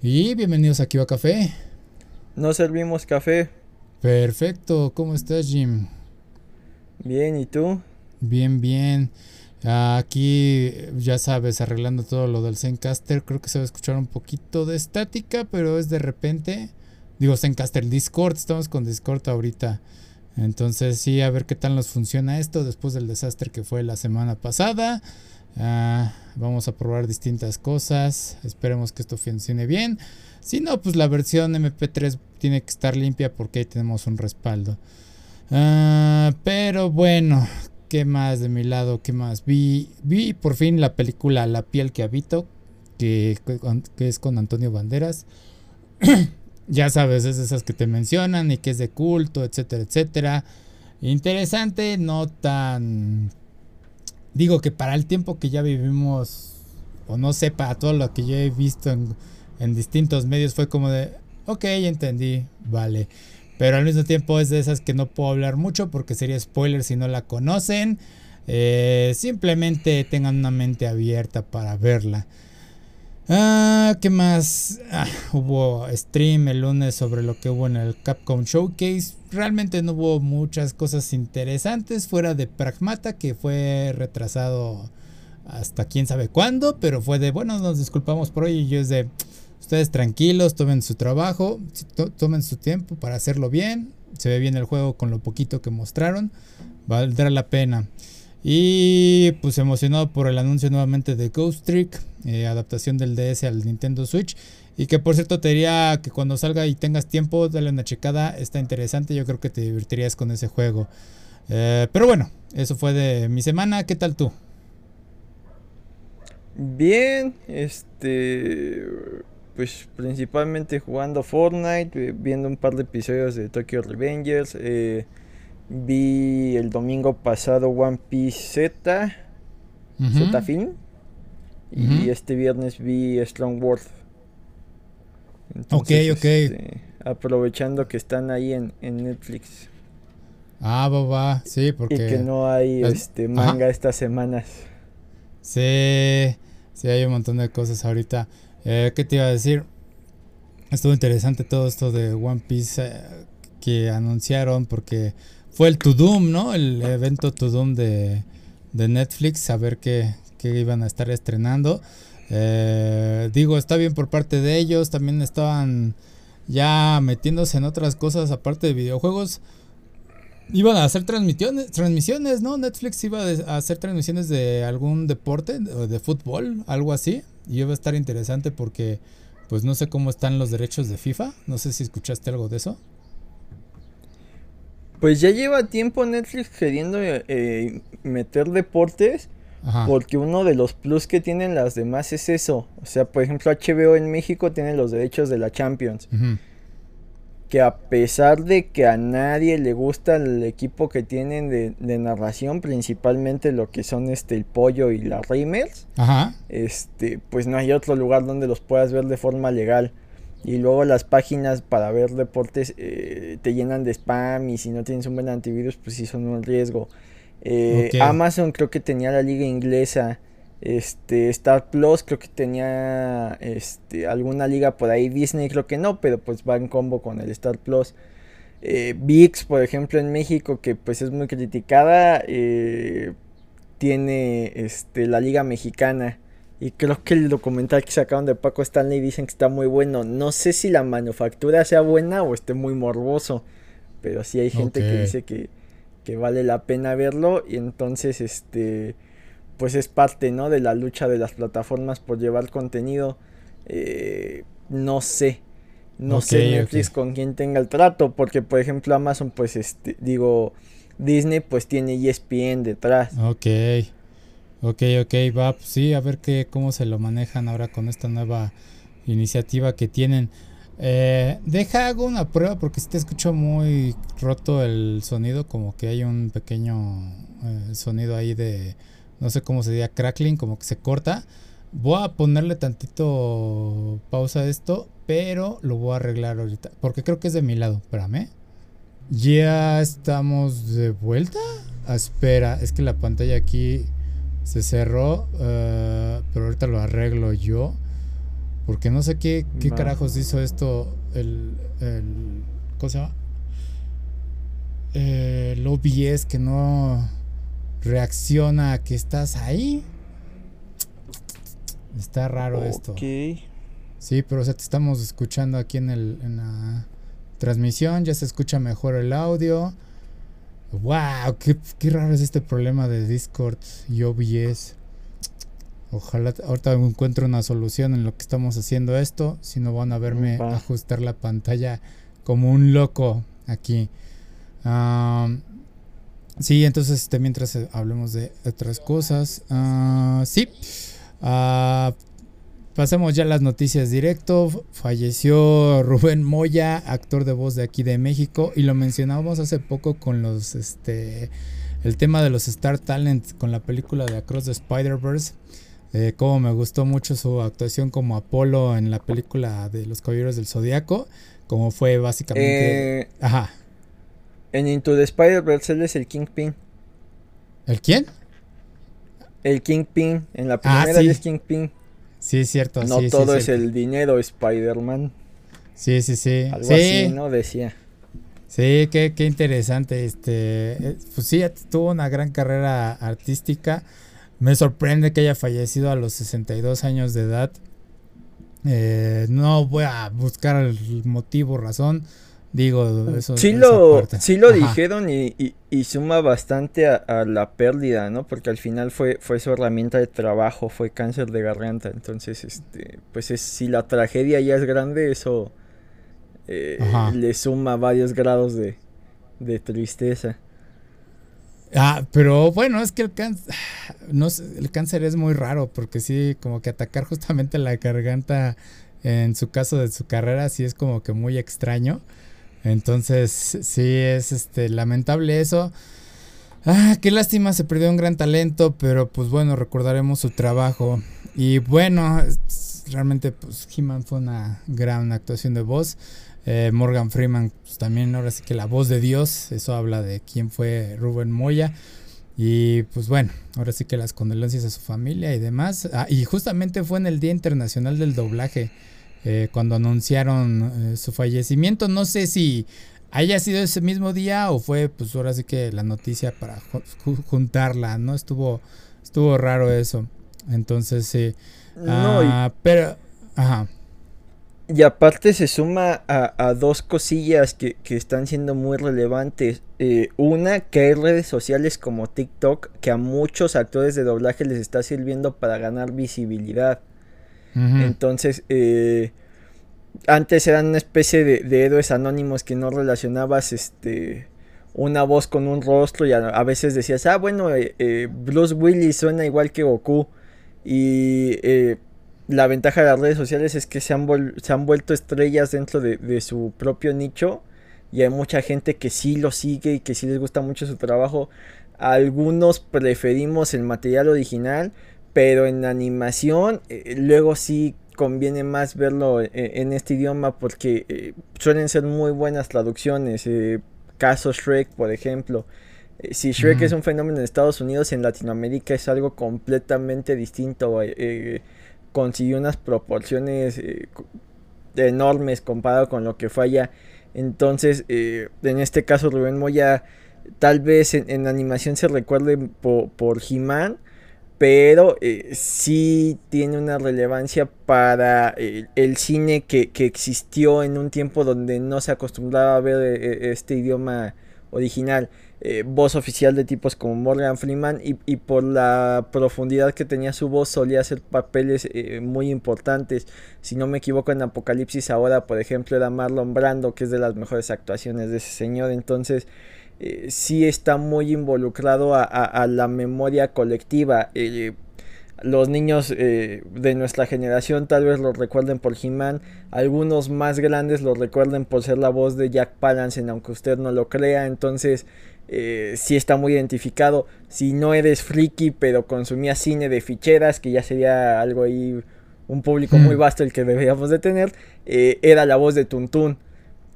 Y bienvenidos aquí a Café. No servimos café. Perfecto, ¿cómo estás Jim? Bien, ¿y tú? Bien, bien. Aquí, ya sabes, arreglando todo lo del Zencaster. Creo que se va a escuchar un poquito de estática, pero es de repente. Digo, Zencaster, Discord. Estamos con Discord ahorita. Entonces, sí, a ver qué tal nos funciona esto después del desastre que fue la semana pasada. Ah, vamos a probar distintas cosas. Esperemos que esto funcione bien. Si no, pues la versión MP3 tiene que estar limpia porque ahí tenemos un respaldo. Ah, pero bueno, ¿qué más de mi lado? ¿Qué más? Vi, vi por fin la película La piel que habito, que, que es con Antonio Banderas. ya sabes, es esas que te mencionan y que es de culto, etcétera, etcétera. Interesante, no tan... Digo que para el tiempo que ya vivimos, o no sé, para todo lo que yo he visto en, en distintos medios, fue como de, ok, entendí, vale. Pero al mismo tiempo es de esas que no puedo hablar mucho porque sería spoiler si no la conocen. Eh, simplemente tengan una mente abierta para verla. Ah, ¿qué más? Ah, hubo stream el lunes sobre lo que hubo en el Capcom Showcase. Realmente no hubo muchas cosas interesantes fuera de Pragmata que fue retrasado hasta quién sabe cuándo, pero fue de, bueno, nos disculpamos por hoy y yo es de, ustedes tranquilos, tomen su trabajo, tomen su tiempo para hacerlo bien. Se ve bien el juego con lo poquito que mostraron, valdrá la pena. Y pues emocionado por el anuncio nuevamente de Ghost Trick, eh, adaptación del DS al Nintendo Switch. Y que por cierto te diría que cuando salga y tengas tiempo, dale una checada, está interesante, yo creo que te divertirías con ese juego. Eh, pero bueno, eso fue de mi semana, ¿qué tal tú? Bien, este, pues principalmente jugando Fortnite, viendo un par de episodios de Tokyo Revengers. Eh, Vi el domingo pasado One Piece Z, Z Fin. Y este viernes vi Strong World. Ok, ok. Este, aprovechando que están ahí en, Netflix. Ah, va, va, sí, porque... Y que no hay este manga estas semanas. Sí, sí, hay un montón de cosas ahorita. Eh, ¿Qué te iba a decir? Estuvo interesante todo esto de One Piece eh, que anunciaron porque fue el To Doom, ¿no? El evento To Doom de, Netflix, a ver qué, iban a estar estrenando. Eh, digo, está bien por parte de ellos, también estaban ya metiéndose en otras cosas aparte de videojuegos. Iban a hacer transmisiones, transmisiones, ¿no? Netflix iba a hacer transmisiones de algún deporte, de fútbol, algo así. Y iba a estar interesante porque, pues no sé cómo están los derechos de FIFA. No sé si escuchaste algo de eso. Pues ya lleva tiempo Netflix queriendo eh, meter deportes. Porque uno de los plus que tienen las demás es eso. O sea, por ejemplo, HBO en México tiene los derechos de la Champions. Que a pesar de que a nadie le gusta el equipo que tienen de, narración, principalmente lo que son este el pollo y las Reimers, este, pues no hay otro lugar donde los puedas ver de forma legal. Y luego las páginas para ver deportes eh, te llenan de spam y si no tienes un buen antivirus, pues sí son un riesgo. Eh, Amazon creo que tenía la liga inglesa. Este, Star Plus creo que tenía este, alguna liga por ahí. Disney creo que no, pero pues va en combo con el Star Plus. Eh, VIX, por ejemplo, en México, que pues es muy criticada, eh, tiene este, la liga mexicana. Y creo que el documental que sacaron de Paco Stanley dicen que está muy bueno. No sé si la manufactura sea buena o esté muy morboso. Pero sí hay gente que dice que, vale la pena verlo. Y entonces, este. Pues es parte, ¿no? De la lucha de las plataformas por llevar contenido. Eh, no sé. No sé Netflix con quién tenga el trato. Porque, por ejemplo, Amazon, pues, este, digo, Disney, pues tiene ESPN detrás. Ok. Ok, ok, va, pues sí, a ver qué, cómo se lo manejan ahora con esta nueva iniciativa que tienen. Eh, deja, hago una prueba porque si te escucho muy roto el sonido, como que hay un pequeño eh, sonido ahí de, no sé cómo se diría, crackling, como que se corta. Voy a ponerle tantito pausa a esto, pero lo voy a arreglar ahorita, porque creo que es de mi lado, espérame. Ya estamos de vuelta. Ah, espera, es que la pantalla aquí se cerró, eh, pero ahorita lo arreglo yo. Porque no sé qué, qué carajos hizo esto el, el ¿cómo se llama? El OBS que no reacciona a que estás ahí. Está raro esto. Sí, pero o sea, te estamos escuchando aquí en, el, en la transmisión, ya se escucha mejor el audio. ¡Wow! Qué, qué raro es este problema de Discord y OBS. Ojalá ahorita encuentre una solución en lo que estamos haciendo esto. Si no van a verme ajustar la pantalla como un loco aquí. sí, entonces este, mientras eh, hablemos de otras cosas. Uh, sí. Uh, pasemos ya a las noticias directo. Falleció Rubén Moya, actor de voz de aquí de México. Y lo mencionábamos hace poco con los este el tema de los Star Talent con la película de Across the Spider-Verse. Eh, como me gustó mucho su actuación como Apolo en la película de los Caballeros del Zodiaco, como fue básicamente... Eh, ajá. En Into the Spider-Verse él es el Kingpin. ¿El quién? El Kingpin. En la primera ah, es Kingpin. Sí, es cierto. No todo es, el dinero, Spider-Man. Sí, sí, sí. Algo así, ¿no? Decía. Sí, qué, qué interesante. Este, eh, pues sí, tuvo una gran carrera artística. Me sorprende que haya fallecido a los 62 años de edad. Eh, no voy a buscar el motivo, razón. Digo, eso. Sí lo, sí lo dijeron y, y, suma bastante a, la pérdida, ¿no? Porque al final fue, fue su herramienta de trabajo, fue cáncer de garganta. Entonces, este, pues es, si la tragedia ya es grande, eso eh, le suma varios grados de, de tristeza. Ah, pero bueno, es que el cáncer, no el cáncer es muy raro porque sí, como que atacar justamente la garganta en su caso de su carrera sí es como que muy extraño. Entonces, sí es este lamentable eso. Ah, qué lástima, se perdió un gran talento, pero pues bueno, recordaremos su trabajo. Y bueno, realmente pues He-Man fue una gran actuación de voz. Eh, Morgan Freeman, pues, también ahora sí que la voz de Dios, eso habla de quién fue Rubén Moya. Y pues bueno, ahora sí que las condolencias a su familia y demás. Ah, y justamente fue en el Día Internacional del Doblaje, eh, cuando anunciaron eh, su fallecimiento. No sé si haya sido ese mismo día o fue pues ahora sí que la noticia para juntarla, ¿no? Estuvo, estuvo raro eso. Entonces sí. Ah, pero, ajá. Y aparte se suma a, dos cosillas que, están siendo muy relevantes. Eh, una, que hay redes sociales como TikTok que a muchos actores de doblaje les está sirviendo para ganar visibilidad. Entonces, eh, antes eran una especie de, héroes anónimos que no relacionabas este una voz con un rostro y a, veces decías, ah, bueno, eh, Bruce Willis suena igual que Goku. Y la ventaja de las redes sociales es que se han, se han vuelto estrellas dentro de, su propio nicho y hay mucha gente que sí lo sigue y que sí les gusta mucho su trabajo. Algunos preferimos el material original, pero en animación eh, luego sí conviene más verlo eh, en, este idioma porque eh, suelen ser muy buenas traducciones. caso Shrek, por ejemplo. Si Shrek es un fenómeno en Estados Unidos, en Latinoamérica es algo completamente distinto consiguió unas proporciones eh, enormes comparado con lo que fue allá. Entonces, eh, en este caso, Rubén Moya, tal vez en, animación se recuerde por, por He-Man, pero eh, sí tiene una relevancia para el cine que, que, existió en un tiempo donde no se acostumbraba a ver este idioma original. Eh, voz oficial de tipos como Morgan Freeman y, por la profundidad que tenía su voz solía hacer papeles eh, muy importantes. Si no me equivoco en Apocalipsis ahora, por ejemplo, era Marlon Brando, que es de las mejores actuaciones de ese señor. Entonces, eh, sí está muy involucrado a, la memoria colectiva. los niños de nuestra generación tal vez lo recuerden por He-Man, algunos más grandes lo recuerden por ser la voz de Jack Palance, aunque usted no lo crea. Entonces, eh, si está muy identificado. Si no eres friki, pero consumías cine de ficheras, que ya sería algo ahí, un público muy hmm. vasto el que deberíamos de tener, eh, era la voz de Tuntún.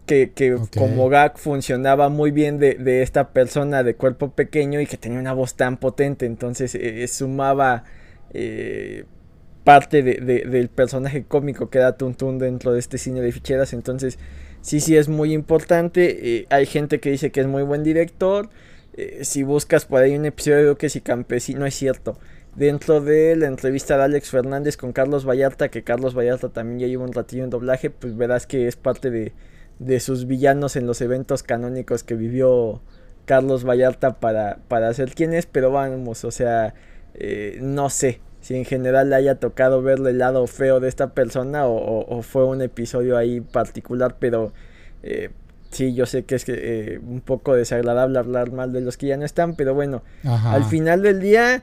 Que, como gag funcionaba muy bien de, esta persona de cuerpo pequeño y que tenía una voz tan potente. Entonces eh, sumaba parte de, del personaje cómico que da Tuntun dentro de este cine de ficheras. Entonces, sí, sí es muy importante. Eh, hay gente que dice que es muy buen director. Eh, si buscas por ahí un episodio que si campesino es cierto. Dentro de la entrevista de Alex Fernández con Carlos Vallarta, que Carlos Vallarta también ya lleva un ratillo en doblaje, pues verás que es parte de, de sus villanos en los eventos canónicos que vivió Carlos Vallarta para, para hacer quien es, pero vamos, o sea, eh, no sé si en general le haya tocado verle el lado feo de esta persona o, fue un episodio ahí particular, pero eh, sí, yo sé que es eh, un poco desagradable hablar mal de los que ya no están, pero bueno, al final del día...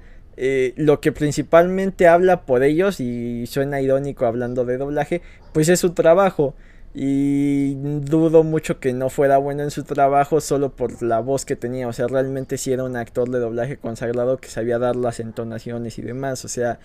lo que principalmente habla por ellos y suena irónico hablando de doblaje, pues es su trabajo. Y dudo mucho que no fuera bueno en su trabajo solo por la voz que tenía. O sea, realmente si era un actor de doblaje consagrado que sabía dar las entonaciones y demás. O sea,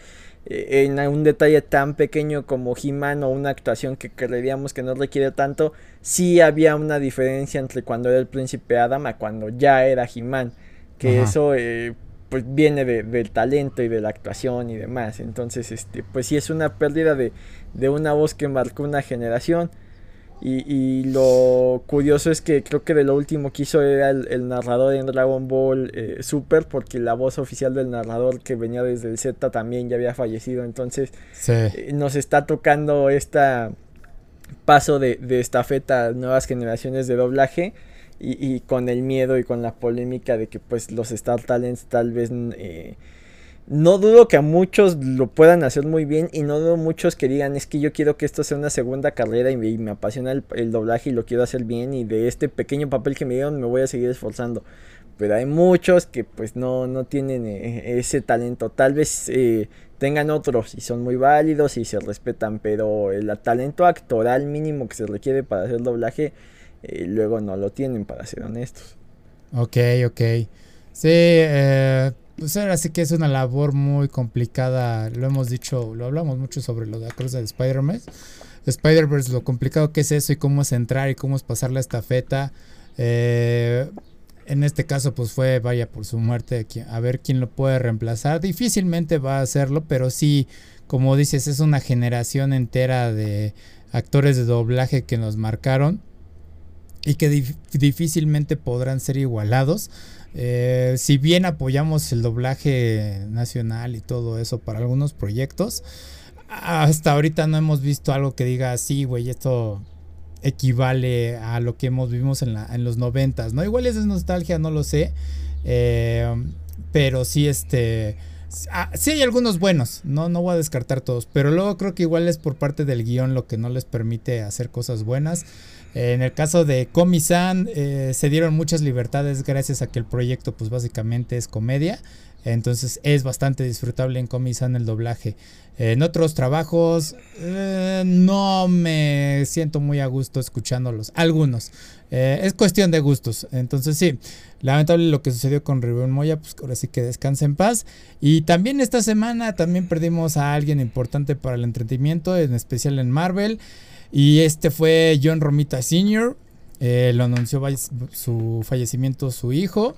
eh, en un detalle tan pequeño como He-Man o una actuación que creeríamos que no requiere tanto, sí había una diferencia entre cuando era el príncipe Adam a cuando ya era He-Man. Que eso eh, pues viene del talento y de la actuación y demás. Entonces, este, pues sí es una pérdida de, de una voz que marcó una generación. Y, lo curioso es que creo que de lo último que hizo era el, narrador en Dragon Ball eh, Super, porque la voz oficial del narrador que venía desde el Z también ya había fallecido. Entonces eh, nos está tocando esta paso de, de estafeta a nuevas generaciones de doblaje. Y, y, con el miedo y con la polémica de que pues los Star Talents tal vez eh, no dudo que a muchos lo puedan hacer muy bien y no dudo muchos que digan es que yo quiero que esto sea una segunda carrera y me, apasiona el, doblaje y lo quiero hacer bien y de este pequeño papel que me dieron me voy a seguir esforzando. Pero hay muchos que pues no, no tienen eh, ese talento. Tal vez eh, tengan otros y son muy válidos y se respetan, pero el talento actoral mínimo que se requiere para hacer doblaje eh, luego no lo tienen para ser honestos. Ok, ok. Sí, eh, pues ahora que es una labor muy complicada. Lo hemos dicho, lo hablamos mucho sobre lo de la de Spider-Man. Spider-Verse, lo complicado que es eso y cómo es entrar y cómo es pasar la estafeta. Eh, en este caso, pues fue, vaya, por su muerte, a ver quién lo puede reemplazar. Difícilmente va a hacerlo, pero sí, como dices, es una generación entera de actores de doblaje que nos marcaron y que difícilmente podrán ser igualados. Eh, si bien apoyamos el doblaje nacional y todo eso para algunos proyectos, hasta ahorita no hemos visto algo que diga, sí, güey, esto equivale a lo que hemos vivimos en, la, en los noventas, ¿no? Igual es nostalgia, no lo sé, eh, pero sí, este... Ah, sí hay algunos buenos, no, no voy a descartar todos, pero luego creo que igual es por parte del guion lo que no les permite hacer cosas buenas. En el caso de Komi-san, eh, se dieron muchas libertades gracias a que el proyecto, pues básicamente es comedia. Entonces es bastante disfrutable en Komi-san el doblaje. En otros trabajos eh, no me siento muy a gusto escuchándolos. Algunos. Eh, es cuestión de gustos. Entonces sí, lamentable lo que sucedió con Rubén Moya. Pues ahora sí que descanse en paz. Y también esta semana también perdimos a alguien importante para el entretenimiento, en especial en Marvel. Y este fue John Romita Sr. Eh, lo anunció su fallecimiento su hijo.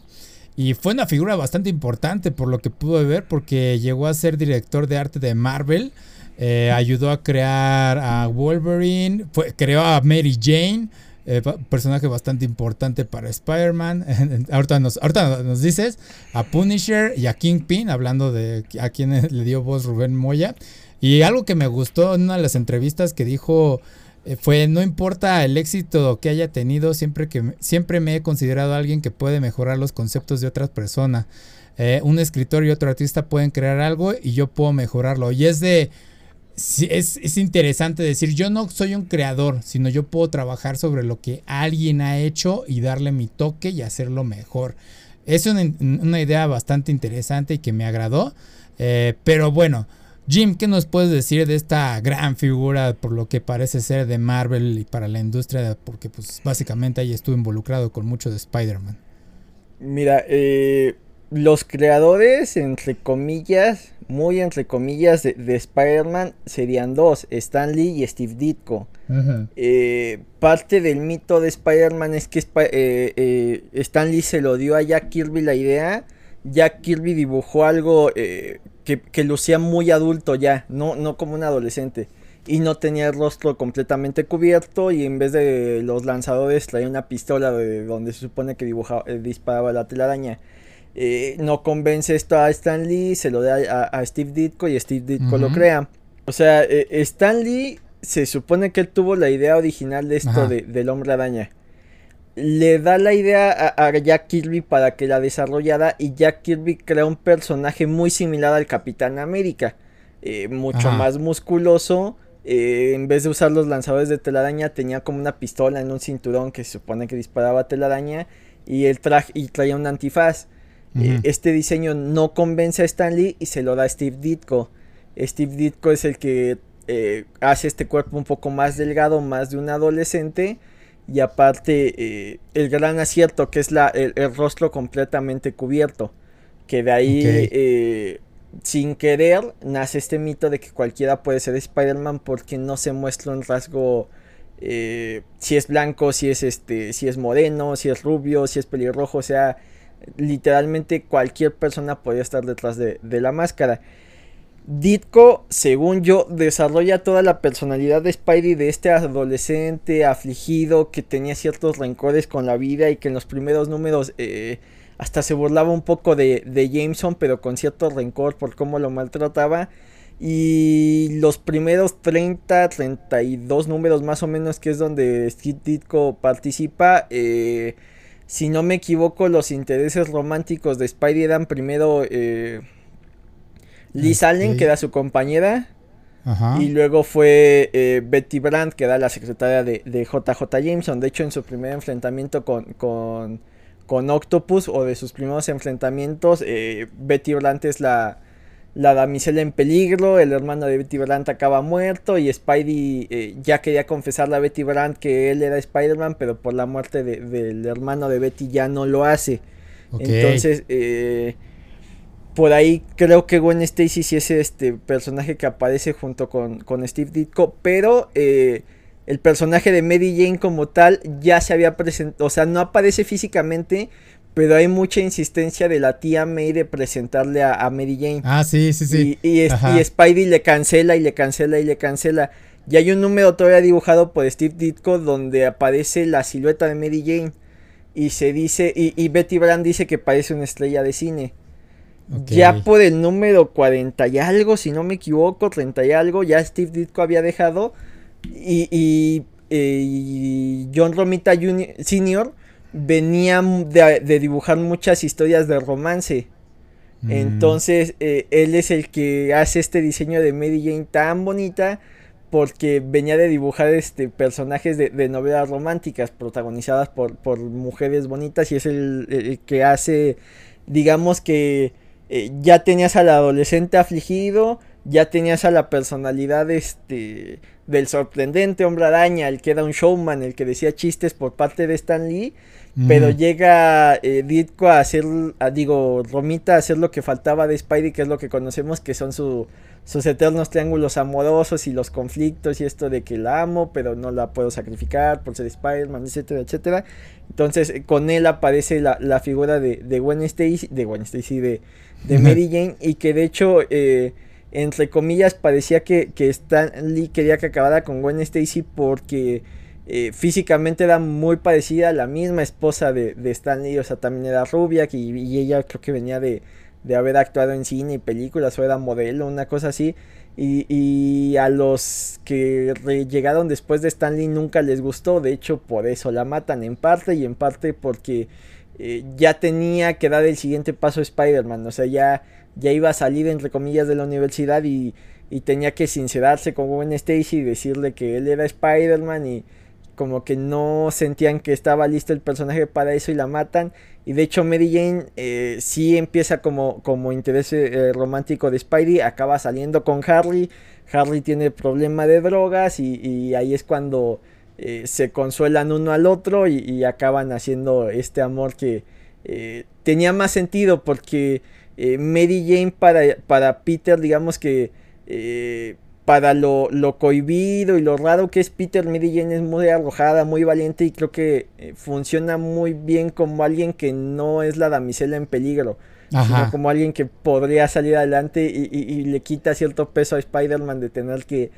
Y fue una figura bastante importante por lo que pude ver, porque llegó a ser director de arte de Marvel. Eh, ayudó a crear a Wolverine, creó a Mary Jane, eh, personaje bastante importante para Spider-Man. ahorita, nos, ahorita nos dices a Punisher y a Kingpin, hablando de a quien le dio voz Rubén Moya. Y algo que me gustó en una de las entrevistas que dijo fue no importa el éxito que haya tenido, siempre que siempre me he considerado alguien que puede mejorar los conceptos de otras personas. Eh, un escritor y otro artista pueden crear algo y yo puedo mejorarlo. Y es de es, es, interesante decir, yo no soy un creador, sino yo puedo trabajar sobre lo que alguien ha hecho y darle mi toque y hacerlo mejor. Es una, una idea bastante interesante y que me agradó. Eh, pero bueno, Jim, ¿qué nos puedes decir de esta gran figura por lo que parece ser de Marvel y para la industria? Porque pues básicamente ahí estuvo involucrado con mucho de Spider-Man. Mira, eh, los creadores, entre comillas, muy entre comillas, de, Spider-Man serían dos, Stan Lee y Steve Ditko. Eh, parte del mito de Spider-Man es que eh, Stan Lee se lo dio a Jack Kirby la idea. Jack Kirby dibujó algo que, lucía muy adulto ya, no, no como un adolescente. Y no tenía el rostro completamente cubierto y en vez de los lanzadores traía una pistola de donde se supone que dibujaba, eh, disparaba la telaraña. Eh, no convence esto a Stan Lee, se lo da a, Steve Ditko y Steve Ditko lo crea. O sea, eh, Stan Lee se supone que él tuvo la idea original de esto de, del hombre araña le da la idea a, Jack Kirby para que la desarrollara y Jack Kirby crea un personaje muy similar al Capitán América, eh, mucho más musculoso. Eh, en vez de usar los lanzadores de telaraña tenía como una pistola en un cinturón que se supone que disparaba telaraña y el traje y traía un antifaz. Eh, este diseño no convence a Stan Lee y se lo da a Steve Ditko. Steve Ditko es el que hace este cuerpo un poco más delgado, más de un adolescente y aparte eh, el gran acierto que es la, el, rostro completamente cubierto. Que de ahí, eh, sin querer, nace este mito de que cualquiera puede ser Spider-Man porque no se muestra un rasgo eh, si es blanco, si es este, si es moreno, si es rubio, si es pelirrojo, o sea, literalmente cualquier persona podría estar detrás de, de la máscara. Ditko, según yo, desarrolla toda la personalidad de Spidey de este adolescente afligido que tenía ciertos rencores con la vida y que en los primeros números eh, hasta se burlaba un poco de, Jameson, pero con cierto rencor por cómo lo maltrataba. Y los primeros 30, 32 números más o menos, que es donde Steve Ditko participa, eh, si no me equivoco, los intereses románticos de Spidey eran primero... Eh, Liz Allen, que era su compañera. Y luego fue eh, Betty Brandt, que era la secretaria de, JJ Jameson. De hecho, en su primer enfrentamiento con, con, Octopus, o de sus primeros enfrentamientos, eh, Betty Brandt es la, la damisela en peligro. El hermano de Betty Brandt acaba muerto. Y Spidey eh, ya quería confesarle a Betty Brandt que él era Spider-Man, pero por la muerte del hermano de Betty ya no lo hace. Entonces, por ahí creo que Gwen Stacy sí es este personaje que aparece junto con, Steve Ditko, pero eh, el personaje de Mary Jane como tal ya se había presentado, o sea, no aparece físicamente, pero hay mucha insistencia de la tía May de presentarle a, Mary Jane. Ah, sí, sí, sí. Y, y, Spidey le cancela y le cancela y le cancela. Y hay un número todavía dibujado por Steve Ditko donde aparece la silueta de Mary Jane. Y se dice, y, y Betty Brand dice que parece una estrella de cine. Ya por el número 40 y algo, si no me equivoco, 30 y algo, ya Steve Ditko había dejado. Y, y, eh, John Romita Jr., Sr. venía de, dibujar muchas historias de romance. Mm. Entonces, eh, él es el que hace este diseño de Mary Jane tan bonita porque venía de dibujar este personajes de, novelas románticas protagonizadas por, por, mujeres bonitas y es el que hace, digamos que eh, ya tenías al adolescente afligido, ya tenías a la personalidad este del sorprendente hombre araña, el que era un showman, el que decía chistes por parte de Stan Lee, pero llega eh, Ditko a hacer, digo, Romita a hacer lo que faltaba de Spidey, que es lo que conocemos, que son sus eternos triángulos amorosos y los conflictos y esto de que la amo, pero no la puedo sacrificar por ser Spider-Man, etcétera, etcétera. Entonces, con él aparece la, la figura de, de Gwen Stacy, de Gwen Stacy, de, de Mary Jane y que de hecho, eh, entre comillas, parecía que, que Stan Lee quería que acabara con Gwen Stacy porque eh, físicamente era muy parecida a la misma esposa de, de Stan Lee, o sea, también era rubia y, ella creo que venía de, de, haber actuado en cine y películas o era modelo, una cosa así. Y, y a los que llegaron después de Stan Lee nunca les gustó, de hecho por eso la matan en parte y en parte porque eh, ya tenía que dar el siguiente paso Spider-Man, o sea, ya, ya iba a salir entre comillas de la universidad y, y tenía que sincerarse con Gwen Stacy y decirle que él era Spider-Man y como que no sentían que estaba listo el personaje para eso y la matan. Y de hecho Mary Jane eh, sí empieza como, como interés eh, romántico de Spidey, acaba saliendo con Harry, Harry tiene problema de drogas y, ahí es cuando eh, se consuelan uno al otro y, acaban haciendo este amor que eh, tenía más sentido porque Mary Jane para, para, Peter digamos que para lo, lo, cohibido y lo raro que es Peter, Jane es muy arrojada, muy valiente y creo que funciona muy bien como alguien que no es la damisela en peligro. sino como alguien que podría salir adelante y, le quita cierto peso a Spider-Man de tener que,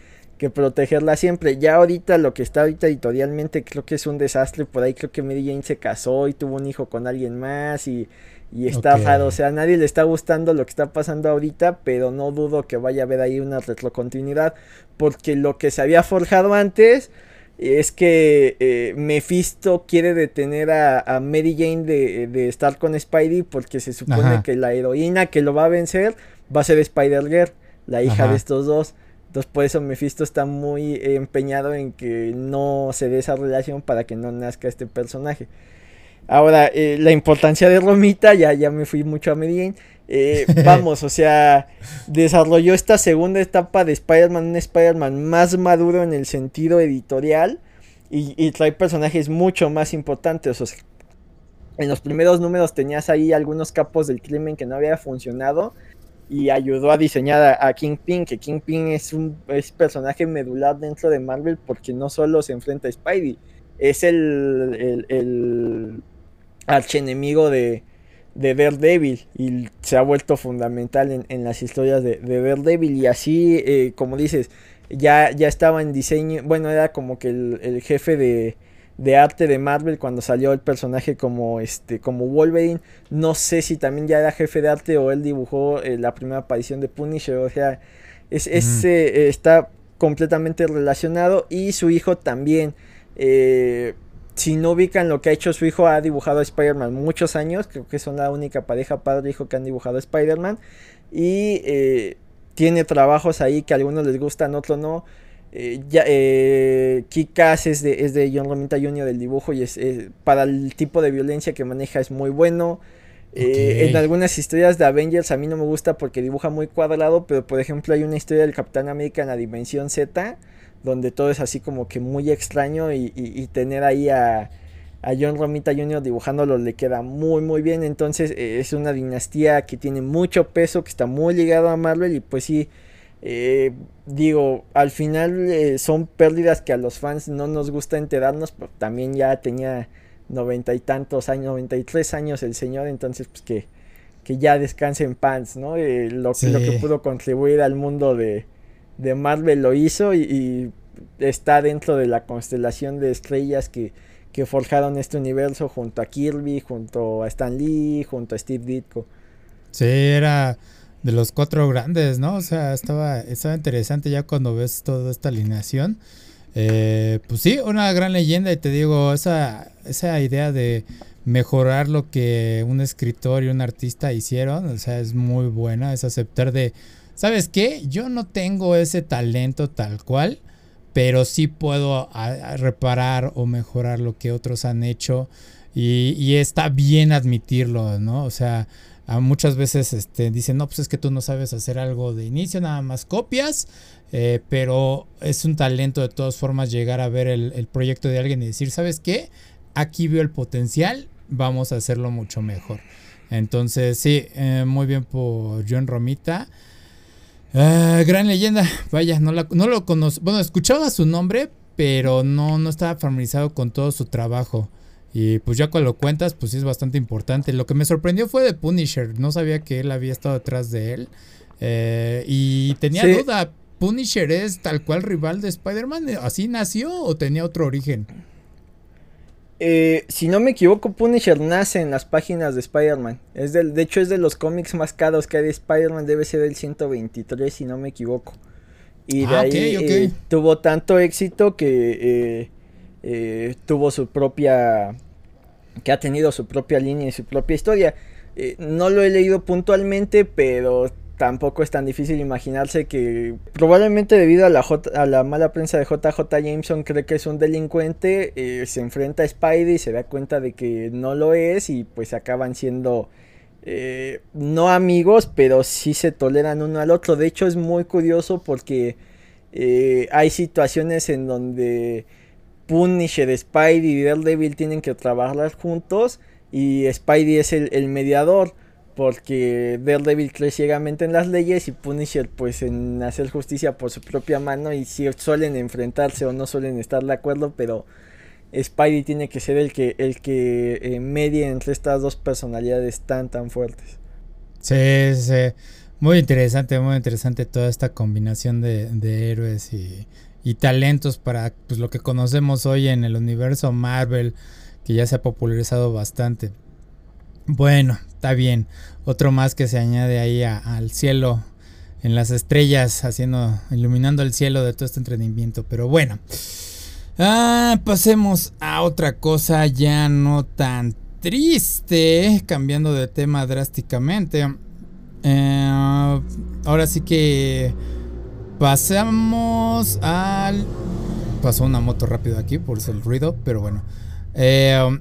protegerla siempre. Ya ahorita lo que está ahorita editorialmente creo que es un desastre, por ahí creo que Mary Jane se casó y tuvo un hijo con alguien más y, está raro, o sea, a nadie le está gustando lo que está pasando ahorita, pero no dudo que vaya a haber ahí una retrocontinuidad, porque lo que se había forjado antes es que eh, Mephisto quiere detener a, Mary Jane de, estar con Spidey porque se supone que la heroína que lo va a vencer va a ser Spider-Girl, la hija de estos dos. Entonces por eso Mephisto está muy empeñado en que no se dé esa relación para que no nazca este personaje. Ahora, eh, la importancia de Romita, ya, ya me fui mucho a Jane. Eh, vamos, o sea, desarrolló esta segunda etapa de Spider-Man, un Spider-Man más maduro en el sentido editorial y, trae personajes mucho más importantes. O sea, en los primeros números tenías ahí algunos capos del crimen que no había funcionado y ayudó a diseñar a, Kingpin, que Kingpin es un personaje medular dentro de Marvel porque no solo se enfrenta a Spidey, es el, el, el archenemigo de, de Daredevil y se ha vuelto fundamental en, las historias de, de, Daredevil. Y así eh, como dices ya, ya estaba en diseño bueno era como que el, jefe de, de, arte de Marvel cuando salió el personaje como este como Wolverine. No sé si también ya era jefe de arte o él dibujó eh, la primera aparición de Punisher. O sea es, eh, está completamente relacionado y su hijo también eh, si no ubican lo que ha hecho su hijo, ha dibujado a Spider-Man muchos años. Creo que son la única pareja padre-hijo que han dibujado a Spider-Man. Y eh, tiene trabajos ahí que a algunos les gustan, otros no. Eh, ya, eh, Kikas es de, es de John Romita Jr. del dibujo y es, para el tipo de violencia que maneja es muy bueno. En algunas historias de Avengers a mí no me gusta porque dibuja muy cuadrado, pero por ejemplo hay una historia del Capitán América en la Dimensión Z donde todo es así como que muy extraño y, tener ahí a, John Romita Jr. dibujándolo le queda muy muy bien. Entonces eh, es una dinastía que tiene mucho peso, que está muy ligado a Marvel y pues sí, eh, digo, al final eh, son pérdidas que a los fans no nos gusta enterarnos, pero también ya tenía noventa y tantos años, noventa y tres años el señor, entonces pues que, que ya descanse en pants, ¿no? lo, lo que pudo contribuir al mundo de de Marvel lo hizo y, está dentro de la constelación de estrellas que, que, forjaron este universo junto a Kirby, junto a Stan Lee, junto a Steve Ditko. Sí, era de los cuatro grandes, ¿no? O sea, estaba, estaba interesante ya cuando ves toda esta alineación. Eh, pues sí, una gran leyenda y te digo, esa, esa idea de mejorar lo que un escritor y un artista hicieron, o sea, es muy buena, es aceptar de ¿sabes qué? Yo no tengo ese talento tal cual, pero sí puedo reparar o mejorar lo que otros han hecho y, está bien admitirlo, ¿no? O sea, muchas veces este, dicen, no, pues es que tú no sabes hacer algo de inicio, nada más copias, eh, pero es un talento de todas formas llegar a ver el, proyecto de alguien y decir, ¿sabes qué? Aquí veo el potencial, vamos a hacerlo mucho mejor. Entonces, sí, eh, muy bien por John Romita. Ah, gran leyenda. Vaya, no, no lo conozco. Bueno, escuchaba su nombre, pero no, no estaba familiarizado con todo su trabajo. Y pues ya cuando lo cuentas, pues es bastante importante. Lo que me sorprendió fue de Punisher. No sabía que él había estado detrás de él. Eh, y tenía duda. ¿Punisher es tal cual rival de Spider-Man? ¿Así nació o tenía otro origen? Eh, si no me equivoco, Punisher nace en las páginas de Spider-Man. Es del, de hecho, es de los cómics más caros que hay de Spider-Man. Debe ser el 123, si no me equivoco. Y de ah, ahí eh, tuvo tanto éxito que eh, tuvo su propia. que ha tenido su propia línea y su propia historia. no lo he leído puntualmente, pero tampoco es tan difícil imaginarse que probablemente debido a la, a la mala prensa de JJ Jameson cree que es un delincuente, eh, se enfrenta a Spidey y se da cuenta de que no lo es y pues acaban siendo eh, no amigos, pero sí se toleran uno al otro. De hecho es muy curioso porque eh, hay situaciones en donde Punisher, Spidey y Daredevil tienen que trabajar juntos y Spidey es el mediador porque Daredevil cree ciegamente en las leyes y Punisher pues en hacer justicia por su propia mano y si suelen enfrentarse o no suelen estar de acuerdo, pero Spidey tiene que ser el que el que eh, medie entre estas dos personalidades tan tan fuertes. Sí, sí. Muy interesante, muy interesante toda esta combinación de, de héroes y, y, talentos para pues, lo que conocemos hoy en el universo Marvel, que ya se ha popularizado bastante. Bueno, está bien. Otro más que se añade ahí al cielo, en las estrellas, haciendo, iluminando el cielo de todo este entretenimiento. Pero bueno, ah, pasemos a otra cosa ya no tan triste, cambiando de tema drásticamente. Eh, ahora sí que pasamos al... Pasó una moto rápido aquí, por el ruido, pero bueno. Eh,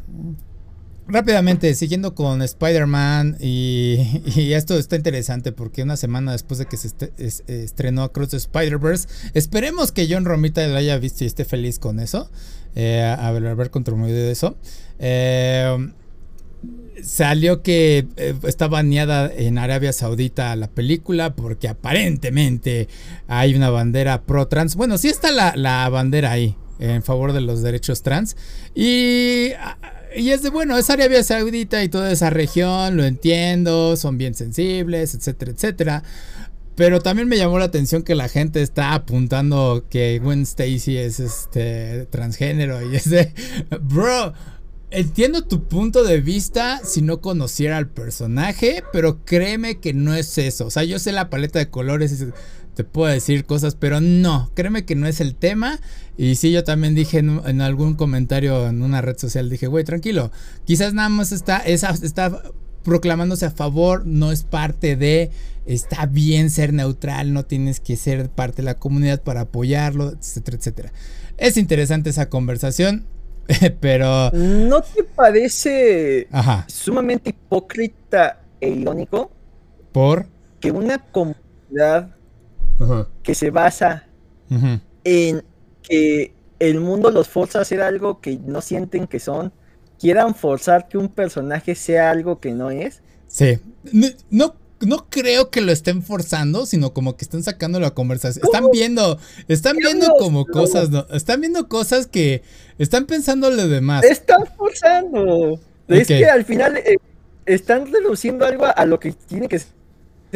Rápidamente, siguiendo con Spider-Man y, esto está interesante porque una semana después de que se estrenó Across the Spider-Verse, esperemos que John Romita lo haya visto y esté feliz con eso, eh, haber contribuido de eso. Eh, salió que eh, está baneada en Arabia Saudita la película porque aparentemente hay una bandera pro trans. Bueno, sí está la, la bandera ahí en favor de los derechos trans y y es de, bueno, es Arabia Saudita y toda esa región, lo entiendo, son bien sensibles, etcétera, etcétera. Pero también me llamó la atención que la gente está apuntando que Gwen Stacy es este transgénero y es de, bro, entiendo tu punto de vista si no conociera al personaje, pero créeme que no es eso. O sea, yo sé la paleta de colores y te puedo decir cosas, pero no, créeme que no es el tema. Y sí, yo también dije en, algún comentario en una red social, dije, güey, tranquilo, quizás nada más está, está proclamándose a favor, no es parte de, está bien ser neutral, no tienes que ser parte de la comunidad para apoyarlo, etcétera, etcétera. Es interesante esa conversación, pero... ¿No te parece sumamente hipócrita e irónico? Por... Que una comunidad que se basa en que el mundo los forza a hacer algo que no sienten que son, quieran forzar que un personaje sea algo que no es. Sí. No, no, creo que lo estén forzando, sino como que están sacando la conversación. Están viendo, están viendo como cosas, están viendo cosas que están pensando lo demás. Están forzando. Es que al final eh, están reduciendo algo a, lo que tiene que ser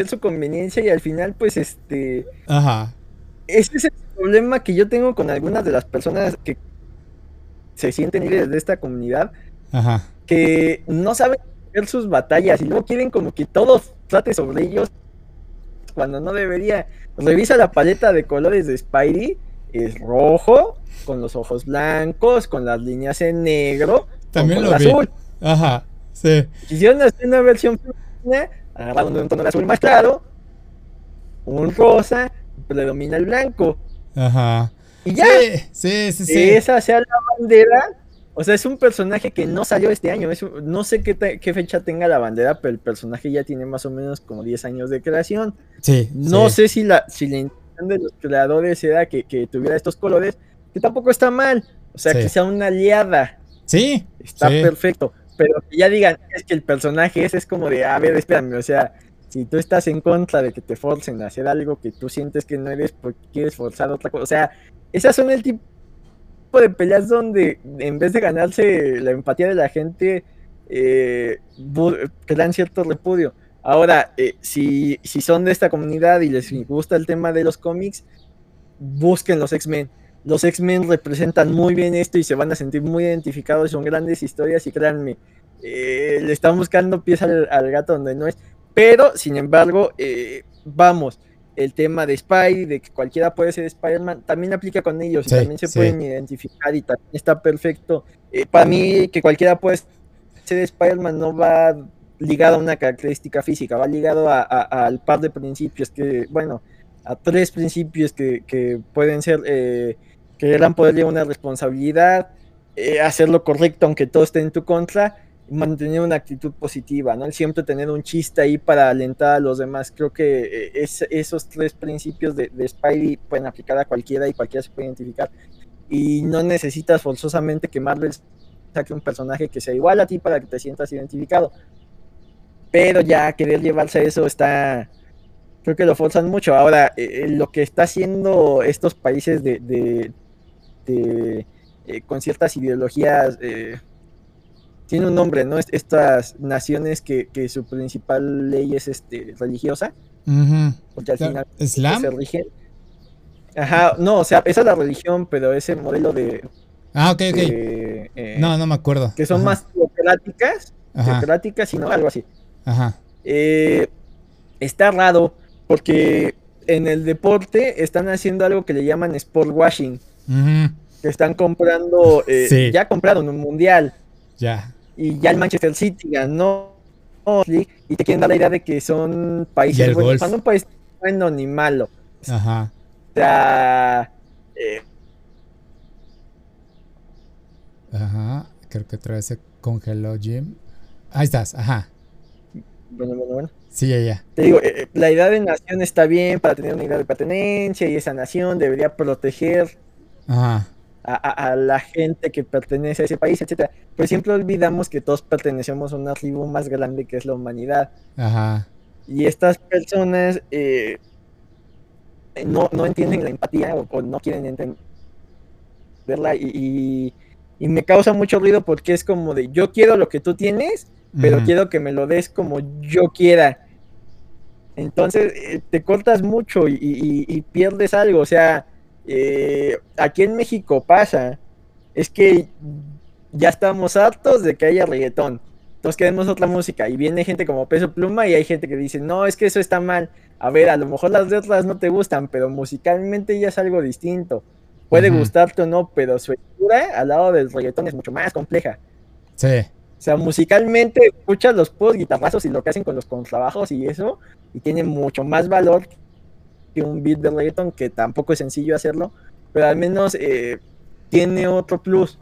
su conveniencia y al final pues este... Ajá. Ese es el problema que yo tengo con algunas de las personas que se sienten líderes de esta comunidad. Ajá. Que no saben ver sus batallas y luego quieren como que todos trate sobre ellos cuando no debería. Revisa la paleta de colores de Spidey. Es rojo, con los ojos blancos, con las líneas en negro. También lo vi. azul. Ajá, sí. Quisieron hacer una versión agarraron un tono de azul más claro, un rosa, predomina el blanco. Ajá. Y ya. Sí, sí, sí. Esa sea la bandera. O sea, es un personaje que no salió este año. no sé qué, qué, fecha tenga la bandera, pero el personaje ya tiene más o menos como 10 años de creación. Sí. No sé si la, si la intención de los creadores era que, tuviera estos colores, que tampoco está mal. O sea, que sea una aliada. Sí. Está perfecto pero que ya digan, es que el personaje ese es como de, a ver, espérame, o sea, si tú estás en contra de que te forcen a hacer algo que tú sientes que no eres porque quieres forzar otra cosa, o sea, esas son el tipo de peleas donde en vez de ganarse la empatía de la gente, eh, dan cierto repudio. Ahora, eh, si, si son de esta comunidad y les gusta el tema de los cómics, busquen los X-Men los X-Men representan muy bien esto y se van a sentir muy identificados, son grandes historias y créanme, eh, le están buscando pies al, gato donde no es. Pero, sin embargo, eh, vamos, el tema de Spy, de que cualquiera puede ser Spider-Man, también aplica con ellos y también se pueden identificar y también está perfecto. Eh, para mí, que cualquiera puede ser Spider-Man no va ligado a una característica física, va ligado al par de principios que, bueno, a tres principios que, que pueden ser que gran poder lleva una responsabilidad, eh, hacer lo correcto aunque todo esté en tu contra, mantener una actitud positiva, ¿no? siempre tener un chiste ahí para alentar a los demás. Creo que eh, es, esos tres principios de, de, Spidey pueden aplicar a cualquiera y cualquiera se puede identificar. Y no necesitas forzosamente que Marvel saque un personaje que sea igual a ti para que te sientas identificado. Pero ya querer llevarse eso está, creo que lo forzan mucho. Ahora, eh, lo que está haciendo estos países de, eh, con ciertas ideologías eh, tiene un nombre, ¿no? Estas naciones que, que su principal ley es este religiosa. Porque al final ¿Islam? se rigen. Ajá, no, o sea, esa es la religión, pero ese modelo de. Ah, ok, ok. Eh, no, no me acuerdo. Que son más teocráticas, teocráticas y no, algo así. Ajá. Está raro porque en el deporte están haciendo algo que le llaman sport washing. Que están comprando, eh, ya compraron un mundial. Ya. Y ya el Manchester City ganó y te quieren dar la idea de que son países buenos. Cuando un país bueno ni malo. Ajá. O sea. Eh, ajá. Creo que otra vez se congeló Jim. Ahí estás, ajá. Bueno, bueno, bueno. Sí, ya, ya. Te digo, eh, la idea de nación está bien para tener una idea de pertenencia y esa nación debería proteger Ajá a, la gente que pertenece a ese país, etcétera. Pero siempre olvidamos que todos pertenecemos a una tribu más grande que es la humanidad. Ajá. Y estas personas eh, no, no, entienden la empatía o, no quieren entenderla y, y, me causa mucho ruido porque es como de yo quiero lo que tú tienes, pero quiero que me lo des como yo quiera. Entonces eh, te cortas mucho y, y pierdes algo, o sea, eh, aquí en México pasa, es que ya estamos hartos de que haya reggaetón. Entonces queremos otra música y viene gente como Peso Pluma y hay gente que dice, no, es que eso está mal. A ver, a lo mejor las letras no te gustan, pero musicalmente ya es algo distinto. Puede gustarte o no, pero su escritura al lado del reggaetón es mucho más compleja. Sí. O sea, musicalmente escuchas los post guitarrazos y lo que hacen con los contrabajos y eso, y tiene mucho más valor que un beat de reggaeton, que tampoco es sencillo hacerlo, pero al menos eh, tiene otro plus.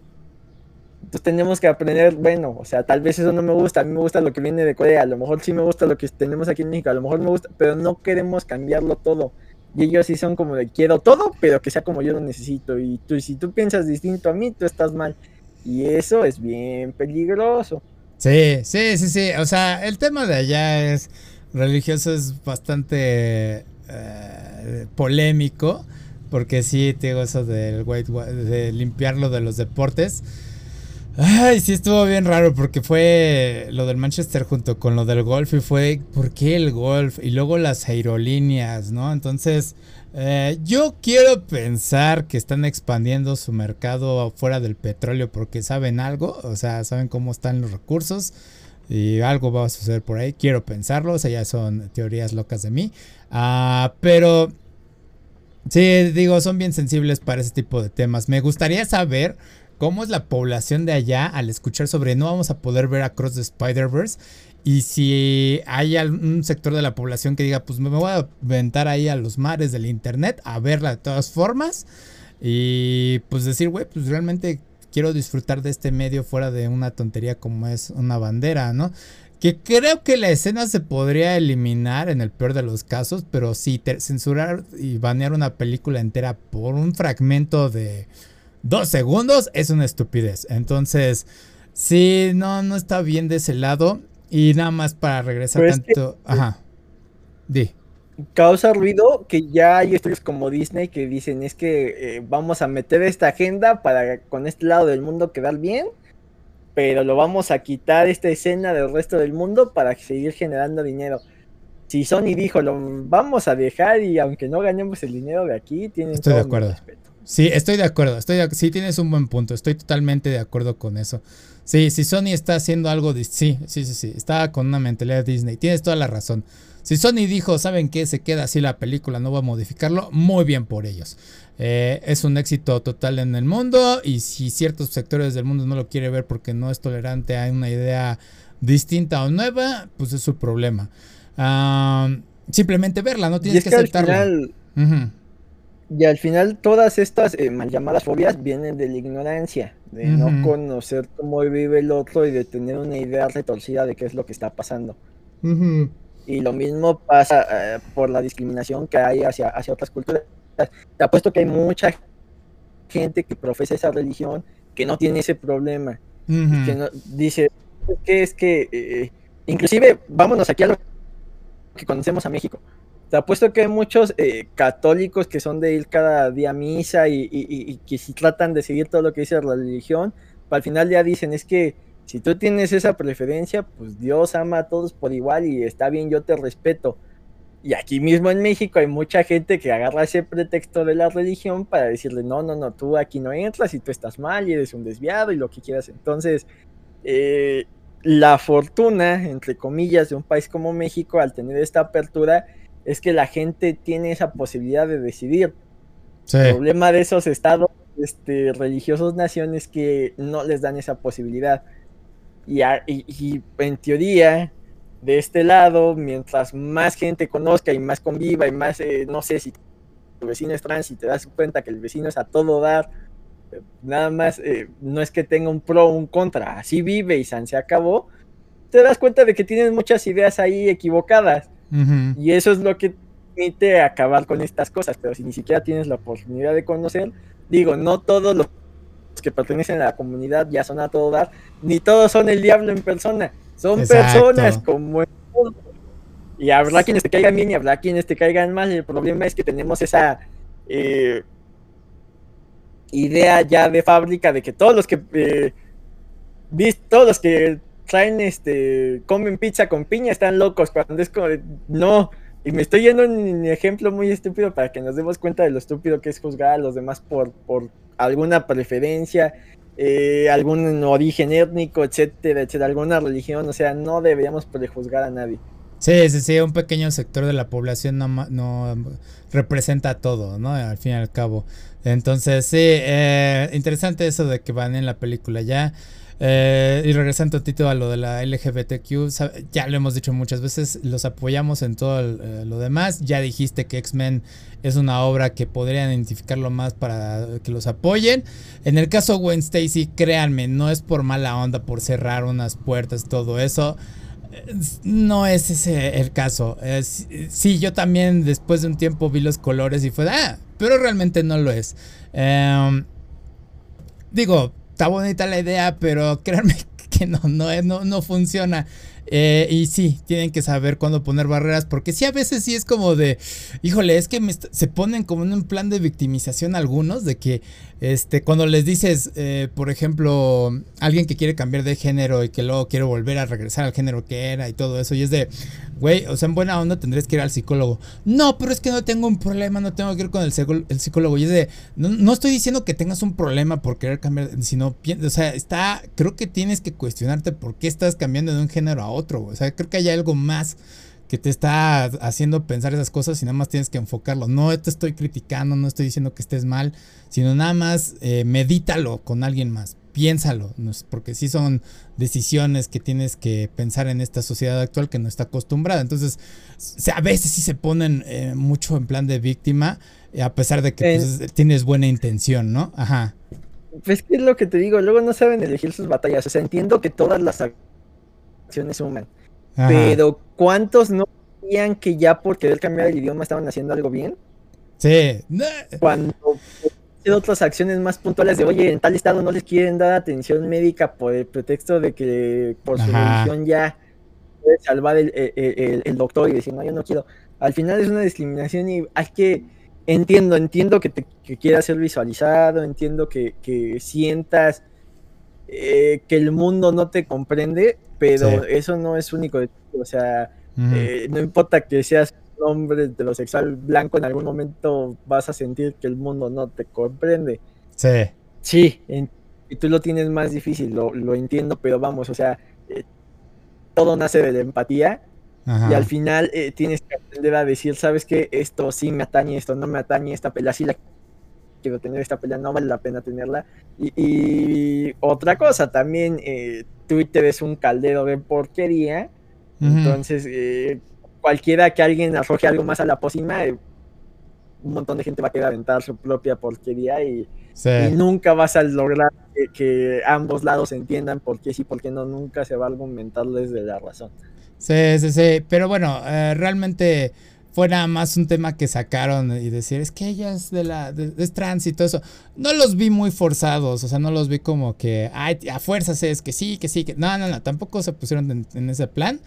Entonces tenemos que aprender, bueno, o sea, tal vez eso no me gusta, a mí me gusta lo que viene de Corea, a lo mejor sí me gusta lo que tenemos aquí en México, a lo mejor me gusta, pero no queremos cambiarlo todo. Y ellos sí son como de quiero todo, pero que sea como yo lo necesito. Y tú, si tú piensas distinto a mí, tú estás mal. Y eso es bien peligroso. Sí, sí, sí, sí. O sea, el tema de allá es religioso, es bastante eh, polémico, porque sí, te digo eso del white, de limpiarlo de los deportes. Ay, sí estuvo bien raro porque fue lo del Manchester junto con lo del golf y fue, ¿por qué el golf? Y luego las aerolíneas, ¿no? Entonces, eh, yo quiero pensar que están expandiendo su mercado fuera del petróleo porque saben algo, o sea, saben cómo están los recursos y algo va a suceder por ahí. Quiero pensarlo, o sea, ya son teorías locas de mí. Ah, pero sí, digo, son bien sensibles para ese tipo de temas. Me gustaría saber cómo es la población de allá al escuchar sobre no vamos a poder ver Across the Spider-Verse. Y si hay algún sector de la población que diga, pues me voy a aventar ahí a los mares del internet a verla de todas formas. Y pues decir, güey, pues realmente quiero disfrutar de este medio fuera de una tontería como es una bandera, ¿no? Que creo que la escena se podría eliminar en el peor de los casos, pero sí, censurar y banear una película entera por un fragmento de dos segundos es una estupidez. Entonces, sí, no, no está bien de ese lado. Y nada más para regresar tanto. Ajá. Di causa ruido que ya hay estudios como Disney que dicen es que eh, vamos a meter esta agenda para con este lado del mundo quedar bien, pero lo vamos a quitar esta escena del resto del mundo para seguir generando dinero. Si Sony dijo lo vamos a dejar y aunque no ganemos el dinero de aquí, tienen Estoy de acuerdo. Sí, estoy de acuerdo. Estoy sí, tienes un buen punto. Estoy totalmente de acuerdo con eso. Sí, si Sony está haciendo algo, de, sí, sí, sí, sí. Está con una mentalidad de Disney. Tienes toda la razón. Si Sony dijo, ¿saben qué? Se queda así la película, no va a modificarlo, muy bien por ellos. Eh, es un éxito total en el mundo y si ciertos sectores del mundo no lo quiere ver porque no es tolerante a una idea distinta o nueva, pues es su problema. simplemente verla, no tienes que, aceptarla. Y al final todas estas eh, mal llamadas fobias vienen de la ignorancia, de no conocer cómo vive el otro y de tener una idea retorcida de qué es lo que está pasando. Y lo mismo pasa eh, por la discriminación que hay hacia, hacia otras culturas. Te apuesto que hay mucha gente que profesa esa religión que no tiene ese problema. Que no, dice, que es que, eh, inclusive, vámonos aquí a lo que conocemos a México. Te apuesto que hay muchos eh, católicos que son de ir cada día a misa y, y, que si tratan de seguir todo lo que dice la religión, al final ya dicen, es que Si tú tienes esa preferencia, pues Dios ama a todos por igual y está bien, yo te respeto. Y aquí mismo en México hay mucha gente que agarra ese pretexto de la religión para decirle, no, no, no, tú aquí no entras y tú estás mal y eres un desviado y lo que quieras. Entonces, eh, la fortuna, entre comillas, de un país como México al tener esta apertura es que la gente tiene esa posibilidad de decidir. El problema de esos estados este, religiosos, naciones que no les dan esa posibilidad. Y, y en teoría, de este lado, mientras más gente conozca y más conviva y más, eh, no sé, si tu vecino es trans y te das cuenta que el vecino es a todo dar, eh, nada más, eh, no es que tenga un pro o un contra, así vive y se acabó, te das cuenta de que tienes muchas ideas ahí equivocadas. Y eso es lo que permite acabar con estas cosas, pero si ni siquiera tienes la oportunidad de conocer, digo, no todos los que pertenecen a la comunidad ya son a todo dar, ni todos son el diablo en persona. Son personas como el mundo. Y habrá quienes te caigan bien y habrá quienes te caigan mal. El problema es que tenemos esa eh, idea ya de fábrica de que todos los que eh, todos los que traen este comen pizza con piña están locos cuando es como no y me estoy yendo un ejemplo muy estúpido para que nos demos cuenta de lo estúpido que es juzgar a los demás por, por alguna preferencia eh, algún origen étnico, etcétera, etcétera, alguna religión, o sea, no deberíamos prejuzgar a nadie. Sí, sí, sí, un pequeño sector de la población no, no representa todo, ¿no? Al fin y al cabo. Entonces, sí, eh, interesante eso de que van en la película ya. Eh, y regresando un poquito a lo de la LGBTQ, ya lo hemos dicho muchas veces, los apoyamos en todo eh, lo demás. Ya dijiste que X-Men es una obra que podrían identificarlo más para que los apoyen. En el caso de Gwen Stacy, créanme, no es por mala onda, por cerrar unas puertas, todo eso. No es ese el caso. sí, yo también después de un tiempo vi los colores y fue, ah, pero realmente no lo es. Em, digo, está bonita la idea, pero créanme que no, no, no, no funciona. Eh, y sí, tienen que saber cuándo poner barreras, porque sí, a veces sí es como de, híjole, es que se ponen como en un plan de victimización algunos, de que este, cuando les dices, eh, por ejemplo, alguien que quiere cambiar de género y que luego quiere volver a regresar al género que era y todo eso, y es de, güey, o sea, en buena onda tendrías que ir al psicólogo. No, pero es que no tengo un problema, no tengo que ir con el, psicólogo. Y es de, no, estoy diciendo que tengas un problema por querer cambiar, sino, o sea, está, creo que tienes que cuestionarte por qué estás cambiando de un género a otro, o sea, creo que hay algo más que te está haciendo pensar esas cosas y nada más tienes que enfocarlo. No te estoy criticando, no estoy diciendo que estés mal, sino nada más eh, medítalo con alguien más, piénsalo, porque sí son decisiones que tienes que pensar en esta sociedad actual que no está acostumbrada. Entonces, a veces sí se ponen eh, mucho en plan de víctima, eh, a pesar de que pues, tienes buena intención, ¿no? Ajá. Pues que es lo que te digo, luego no saben elegir sus batallas. O sea, entiendo que todas las acciones suman pero ¿cuántos no sabían que ya por querer cambiar el idioma estaban haciendo algo bien? Sí. Cuando otras acciones más puntuales de, oye, en tal estado no les quieren dar atención médica por el pretexto de que por su religión ya puede salvar el, doctor y decir, no, yo no quiero. Al final es una discriminación y hay que, entiendo, entiendo que, te, que quieras ser visualizado, entiendo que, sientas eh, que el mundo no te comprende, pero eso no es único. O sea, eh, no importa que seas un hombre heterosexual blanco, en algún momento vas a sentir que el mundo no te comprende. Sí. Sí, y tú lo tienes más difícil, lo, entiendo, pero vamos, o sea, eh, todo nace de la empatía. Y al final eh, tienes que aprender a decir, ¿sabes qué? Esto sí me atañe, esto no me atañe, esta pelea sí la quiero tener, esta pelea no vale la pena tenerla. Y, otra cosa, también eh, Twitter es un caldero de porquería. Entonces, eh, cualquiera que alguien arroje algo más a la pócima, eh, un montón de gente va a querer aventar su propia porquería y, nunca vas a lograr que, ambos lados entiendan por qué sí, por qué no. Nunca se va a argumentar desde la razón. Sí, sí, sí. Pero bueno, eh, realmente fue nada más un tema que sacaron y decir, es que ella es de la, es trans y todo eso. No los vi muy forzados, o sea, no los vi como que, ay, a fuerzas es que sí, que sí, que no, no, no, tampoco se pusieron en, ese plan.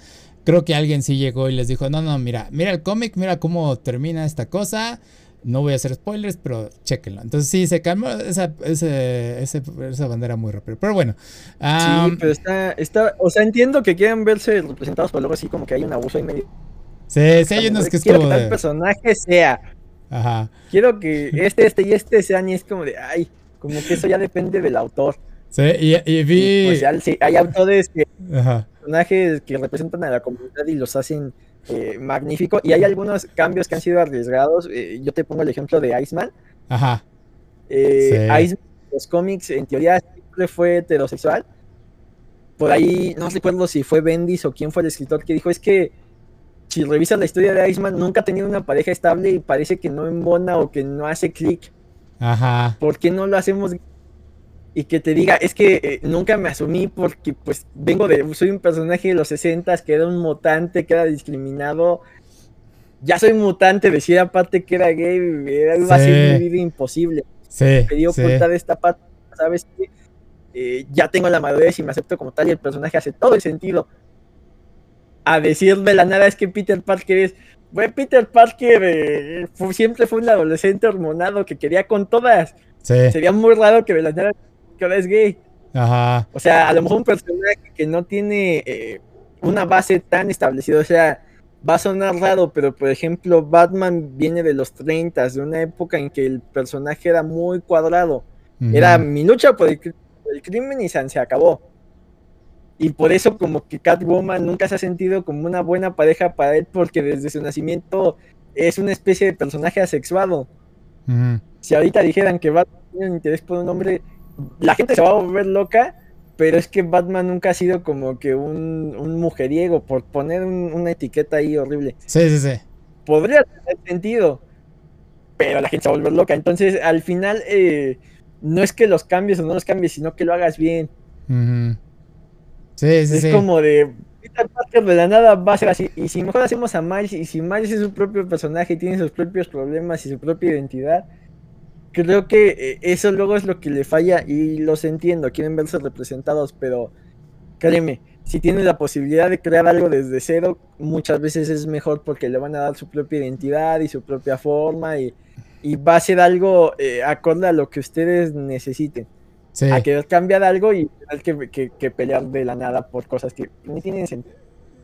Creo que alguien sí llegó y les dijo, no, no, mira, mira el cómic, mira cómo termina esta cosa. No voy a hacer spoilers, pero chequenlo. Entonces sí, se calmó esa, esa bandera muy rápido. Pero bueno. sí, pero está, está, o sea, entiendo que quieran verse representados, pero luego así como que hay un abuso ahí medio. Sí, sí hay unos que es como que de... personaje sea. Ajá. Quiero que este, este y este sean y es como de, ay, como que eso ya depende del autor. Sí, y, vi... O sea, sí, hay autores que... Ajá. Personajes que representan a la comunidad y los hacen eh, magnífico. Y hay algunos cambios que han sido arriesgados. Eh, yo te pongo el ejemplo de Iceman. Ajá. Eh, Iceman, los cómics, en teoría siempre fue heterosexual. Por ahí, no recuerdo si fue Bendis o quién fue el escritor que dijo, es que si revisas la historia de Iceman, nunca ha tenido una pareja estable y parece que no embona o que no hace clic. Ajá. ¿Por qué no lo hacemos y que te diga, es que eh, nunca me asumí porque pues vengo de, soy un personaje de los 60 que era un mutante, que era discriminado. Ya soy mutante, decía aparte que era gay, era algo así de vida imposible. Sí, sí. de esta parte, ¿sabes? Eh, ya tengo la madurez y me acepto como tal y el personaje hace todo el sentido. A decir de la nada es que Peter Parker es, bueno, Peter Parker eh, siempre fue un adolescente hormonado que quería con todas. Sería muy raro que de la nada que ahora es gay. Ajá. O sea, a lo mejor un personaje que no tiene eh, una base tan establecida, o sea, va a sonar raro, pero por ejemplo, Batman viene de los 30, de una época en que el personaje era muy cuadrado. Era mi lucha por el, crimen y se acabó. Y por eso como que Catwoman nunca se ha sentido como una buena pareja para él porque desde su nacimiento es una especie de personaje asexuado. Si ahorita dijeran que Batman tiene un interés por un hombre, la gente se va a volver loca, pero es que Batman nunca ha sido como que un, mujeriego, por poner una etiqueta ahí horrible. Sí, sí, sí. Podría tener sentido, pero la gente se va a volver loca. Entonces, al final, eh, no es que los cambies o no los cambies, sino que lo hagas bien. Sí, sí, es como de Peter Parker de la nada va a ser así. Y si mejor hacemos a Miles, y si Miles es su propio personaje y tiene sus propios problemas y su propia identidad, creo que eh, eso luego es lo que le falla y los entiendo, quieren verse representados, pero créeme, si tienen la posibilidad de crear algo desde cero, muchas veces es mejor porque le van a dar su propia identidad y su propia forma y, va a ser algo eh, acorde a lo que ustedes necesiten. A querer cambiar algo y tener que, pelear de la nada por cosas que no tienen sentido.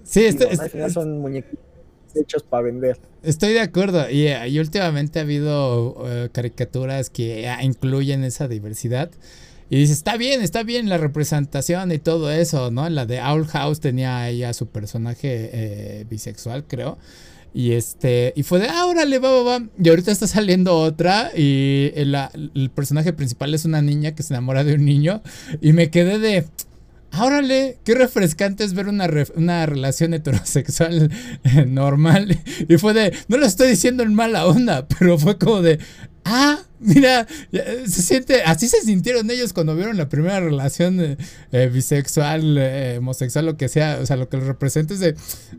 Sí, esto, al final son muñequitos hechos para vender. Estoy de acuerdo. Y, y últimamente ha habido eh, caricaturas que ah, incluyen esa diversidad. Y dices, está bien, está bien la representación y todo eso, ¿no? La de Owl House tenía ahí a su personaje eh, bisexual, creo. Y este, y fue de, ah, órale, va, va, va. Y ahorita está saliendo otra. Y el, personaje principal es una niña que se enamora de un niño. Y me quedé de, ¡Órale! Qué refrescante es ver una, una relación heterosexual normal. Y fue de, no lo estoy diciendo en mala onda, pero fue como de, ah, mira, se siente, así se sintieron ellos cuando vieron la primera relación eh, eh, bisexual, homosexual, lo que sea, o sea, lo que representa es de,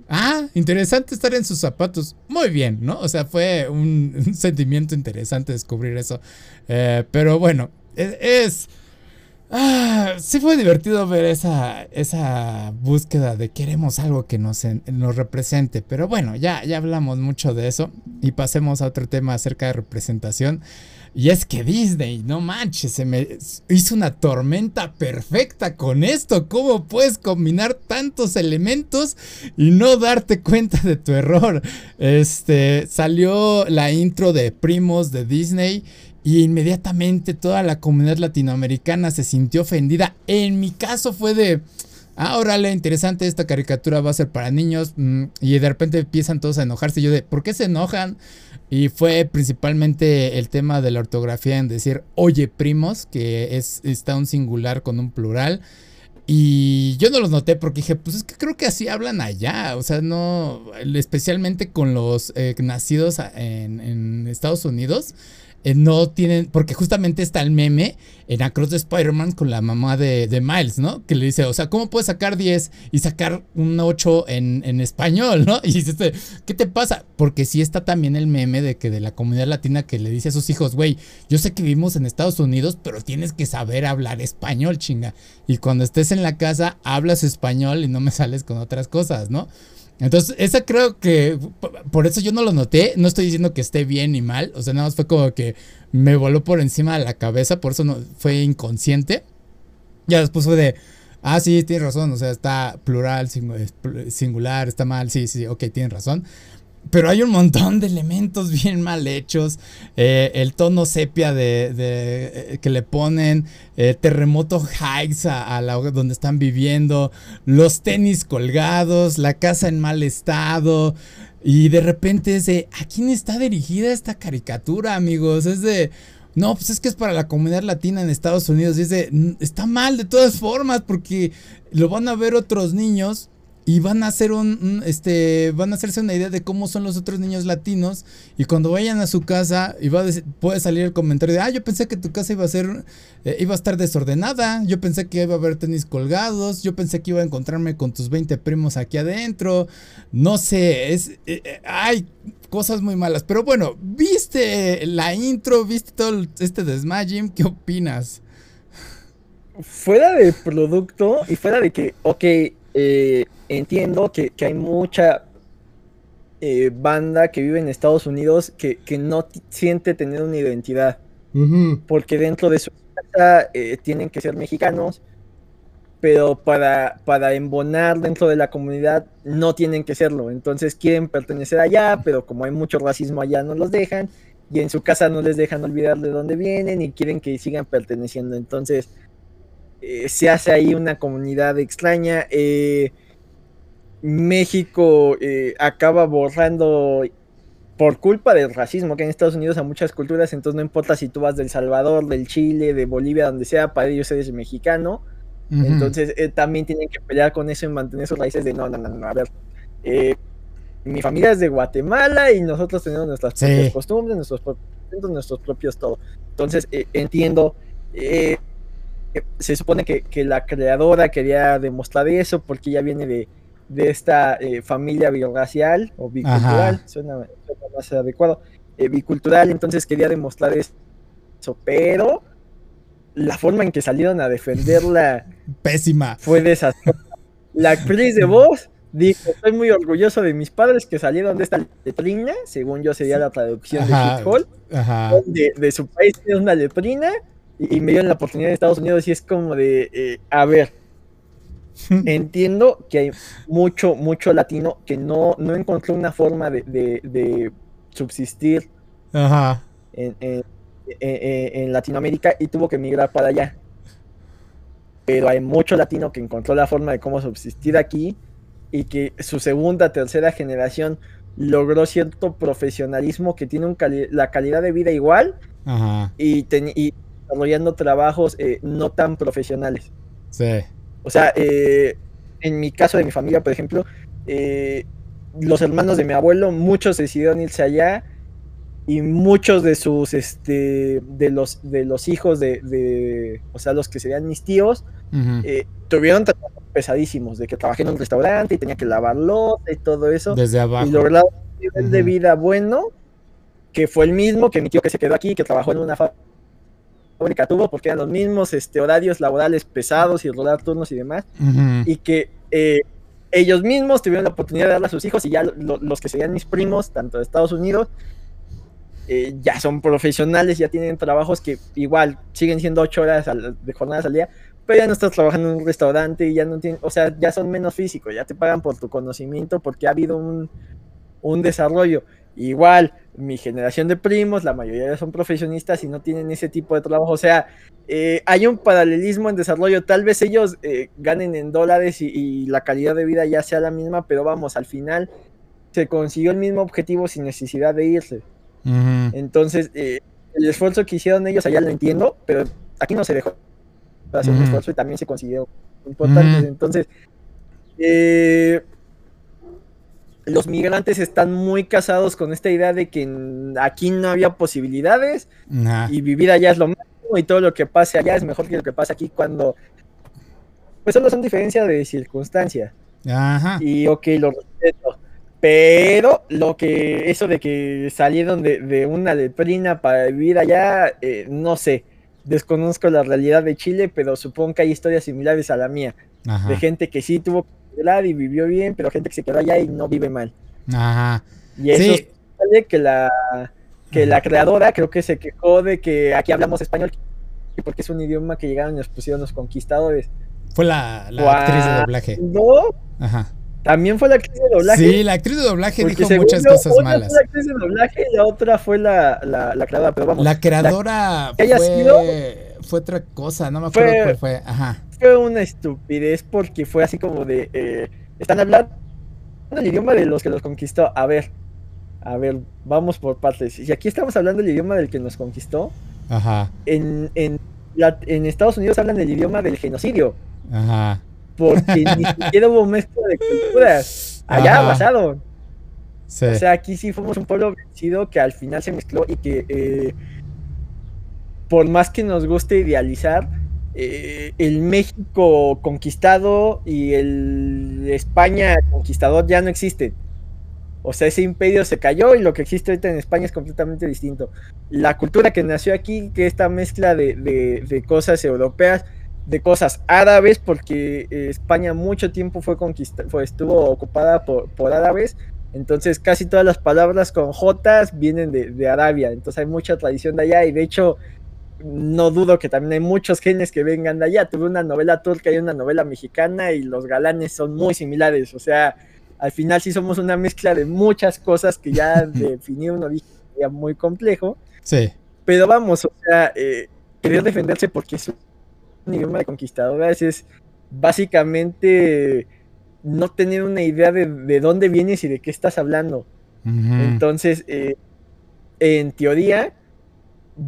ah, interesante estar en sus zapatos. Muy bien, ¿no? O sea, fue un, sentimiento interesante descubrir eso. pero bueno, es Ah, sí fue divertido ver esa, esa búsqueda de queremos algo que nos, nos represente. Pero bueno, ya, ya hablamos mucho de eso. Y pasemos a otro tema acerca de representación. Y es que Disney, no manches, se me hizo una tormenta perfecta con esto. ¿Cómo puedes combinar tantos elementos y no darte cuenta de tu error? Este salió la intro de Primos de Disney y inmediatamente toda la comunidad latinoamericana se sintió ofendida. En mi caso fue de, ah, órale, interesante, esta caricatura va a ser para niños. Mm, y de repente empiezan todos a enojarse. Yo de, ¿por qué se enojan? Y fue principalmente el tema de la ortografía en decir, oye, primos, que es, está un singular con un plural. Y yo no los noté porque dije, pues es que creo que así hablan allá. O sea, no, especialmente con los eh, nacidos en, en Estados Unidos eh, no tienen, porque justamente está el meme en Across de Spider-Man con la mamá de, Miles, ¿no? Que le dice, o sea, ¿cómo puedes sacar 10 y sacar un 8 en, español, ¿no? Y dice, ¿qué te pasa? Porque sí está también el meme de que de la comunidad latina que le dice a sus hijos, güey, yo sé que vivimos en Estados Unidos, pero tienes que saber hablar español, chinga. Y cuando estés en la casa, hablas español y no me sales con otras cosas, ¿no? Entonces, esa creo que, por eso yo no lo noté, no estoy diciendo que esté bien ni mal, o sea, nada más fue como que me voló por encima de la cabeza, por eso no, fue inconsciente. Ya después fue de, ah, sí, tienes razón, o sea, está plural, singular, está mal, sí, sí, ok, tienes razón. Pero hay un montón de elementos bien mal hechos. Eh, el tono sepia de, de eh, que le ponen. Eh, terremoto hikes a, la donde están viviendo. Los tenis colgados. La casa en mal estado. Y de repente es de. ¿A quién está dirigida esta caricatura, amigos? Es de. No, pues es que es para la comunidad latina en Estados Unidos. Y es de. Está mal de todas formas. Porque lo van a ver otros niños y van a hacer un, este van a hacerse una idea de cómo son los otros niños latinos y cuando vayan a su casa y va puede salir el comentario de ah yo pensé que tu casa iba a ser eh, iba a estar desordenada yo pensé que iba a haber tenis colgados yo pensé que iba a encontrarme con tus 20 primos aquí adentro no sé es eh, eh, cosas muy malas pero bueno viste la intro viste todo este desmayim qué opinas fuera de producto y fuera de que ok eh, entiendo que, hay mucha eh, banda que vive en Estados Unidos que, no siente tener una identidad. Porque dentro de su casa eh, tienen que ser mexicanos, pero para, para embonar dentro de la comunidad no tienen que serlo. Entonces quieren pertenecer allá, pero como hay mucho racismo allá no los dejan. Y en su casa no les dejan olvidar de dónde vienen y quieren que sigan perteneciendo. Entonces eh, se hace ahí una comunidad extraña. Eh, México eh, acaba borrando por culpa del racismo que hay en Estados Unidos a muchas culturas, entonces no importa si tú vas del Salvador, del Chile, de Bolivia, donde sea, para ellos eres mexicano. Entonces también tienen que pelear con eso y mantener sus raíces de no, no, no, no a ver. mi familia es de Guatemala y nosotros tenemos nuestras propias costumbres, nuestros propios, nuestros propios todo. Entonces entiendo se supone que, la creadora quería demostrar eso porque ella viene de, esta eh, familia bioracial o bicultural, suena, más adecuado, eh, bicultural, entonces quería demostrar eso, pero la forma en que salieron a defenderla pésima. fue desastrosa. La actriz de voz dijo, estoy muy orgulloso de mis padres que salieron de esta letrina, según yo sería la traducción de Hit de, de, su país es una letrina y, me dieron la oportunidad de Estados Unidos y es como de, eh, a ver, entiendo que hay mucho, mucho latino que no, no encontró una forma de, subsistir En, Latinoamérica y tuvo que emigrar para allá. Pero hay mucho latino que encontró la forma de cómo subsistir aquí y que su segunda, tercera generación logró cierto profesionalismo que tiene un la calidad de vida igual Y, y desarrollando trabajos eh, no tan profesionales. Sí. O sea, eh, en mi caso de mi familia, por ejemplo, eh, los hermanos de mi abuelo, muchos decidieron irse allá y muchos de sus, este, de los, de los hijos de, o sea, los que serían mis tíos, tuvieron trabajos pesadísimos, de que trabajé en un restaurante y tenía que lavar y todo eso. Desde abajo. Y lograron un nivel de vida bueno, que fue el mismo que mi tío que se quedó aquí, que trabajó en una fábrica fábrica tuvo, porque eran los mismos este, horarios laborales pesados y rodar turnos y demás, y que eh, ellos mismos tuvieron la oportunidad de darle a sus hijos y ya los que serían mis primos, tanto de Estados Unidos, eh, ya son profesionales, ya tienen trabajos que igual siguen siendo ocho horas de jornadas al día, pero ya no estás trabajando en un restaurante y ya no tienen, o sea, ya son menos físicos, ya te pagan por tu conocimiento porque ha habido un, un desarrollo. Igual, mi generación de primos, la mayoría son profesionistas y no tienen ese tipo de trabajo. O sea, eh, hay un paralelismo en desarrollo. Tal vez ellos eh, ganen en dólares y, la calidad de vida ya sea la misma, pero vamos, al final se consiguió el mismo objetivo sin necesidad de irse. Entonces, eh, el esfuerzo que hicieron ellos allá lo entiendo, pero aquí no se dejó hacer un esfuerzo y también se consiguió importante. Entonces, eh, los migrantes están muy casados con esta idea de que aquí no había posibilidades y vivir allá es lo mismo y todo lo que pase allá es mejor que lo que pase aquí cuando pues solo son diferencias de circunstancia. Ajá. Y ok, lo respeto. Pero lo que, eso de que salieron de, una letrina para vivir allá, eh, no sé. Desconozco la realidad de Chile, pero supongo que hay historias similares a la mía. De gente que sí tuvo y vivió bien, pero gente que se quedó allá y no vive mal. Ajá. Y eso sí. que la que la creadora creo que se quejó de que aquí hablamos español porque es un idioma que llegaron y nos pusieron los conquistadores. Fue la, actriz de doblaje. No. Ajá. También fue la actriz de doblaje. Sí, la actriz de doblaje dijo muchas cosas una malas. Fue la actriz de doblaje y la otra fue la, la, creadora, pero vamos. La creadora fue, fue otra cosa, no me acuerdo cuál fue. Ajá. Fue una estupidez porque fue así como de. Eh, están hablando el idioma de los que los conquistó. A ver, a ver, vamos por partes. Y aquí estamos hablando del idioma del que nos conquistó. Ajá. En, en, en Estados Unidos hablan el idioma del genocidio. Ajá porque ni siquiera hubo mezcla de culturas. Allá basado. O sea, aquí sí fuimos un pueblo vencido que al final se mezcló y que eh, por más que nos guste idealizar, eh, el México conquistado y el España conquistador ya no existen. O sea, ese imperio se cayó y lo que existe ahorita en España es completamente distinto. La cultura que nació aquí, que esta mezcla de, de cosas europeas, de cosas árabes, porque eh, España mucho tiempo fue conquistada, fue, estuvo ocupada por, por, árabes, entonces casi todas las palabras con J vienen de, Arabia, entonces hay mucha tradición de allá y de hecho no dudo que también hay muchos genes que vengan de allá. Tuve una novela turca y una novela mexicana y los galanes son muy similares, o sea, al final sí somos una mezcla de muchas cosas que ya definir un origen sería muy complejo. Sí. Pero vamos, o sea, eh, querer defenderse porque es idioma de conquistadoras es básicamente no tener una idea de, dónde vienes y de qué estás hablando. Entonces, eh, en teoría,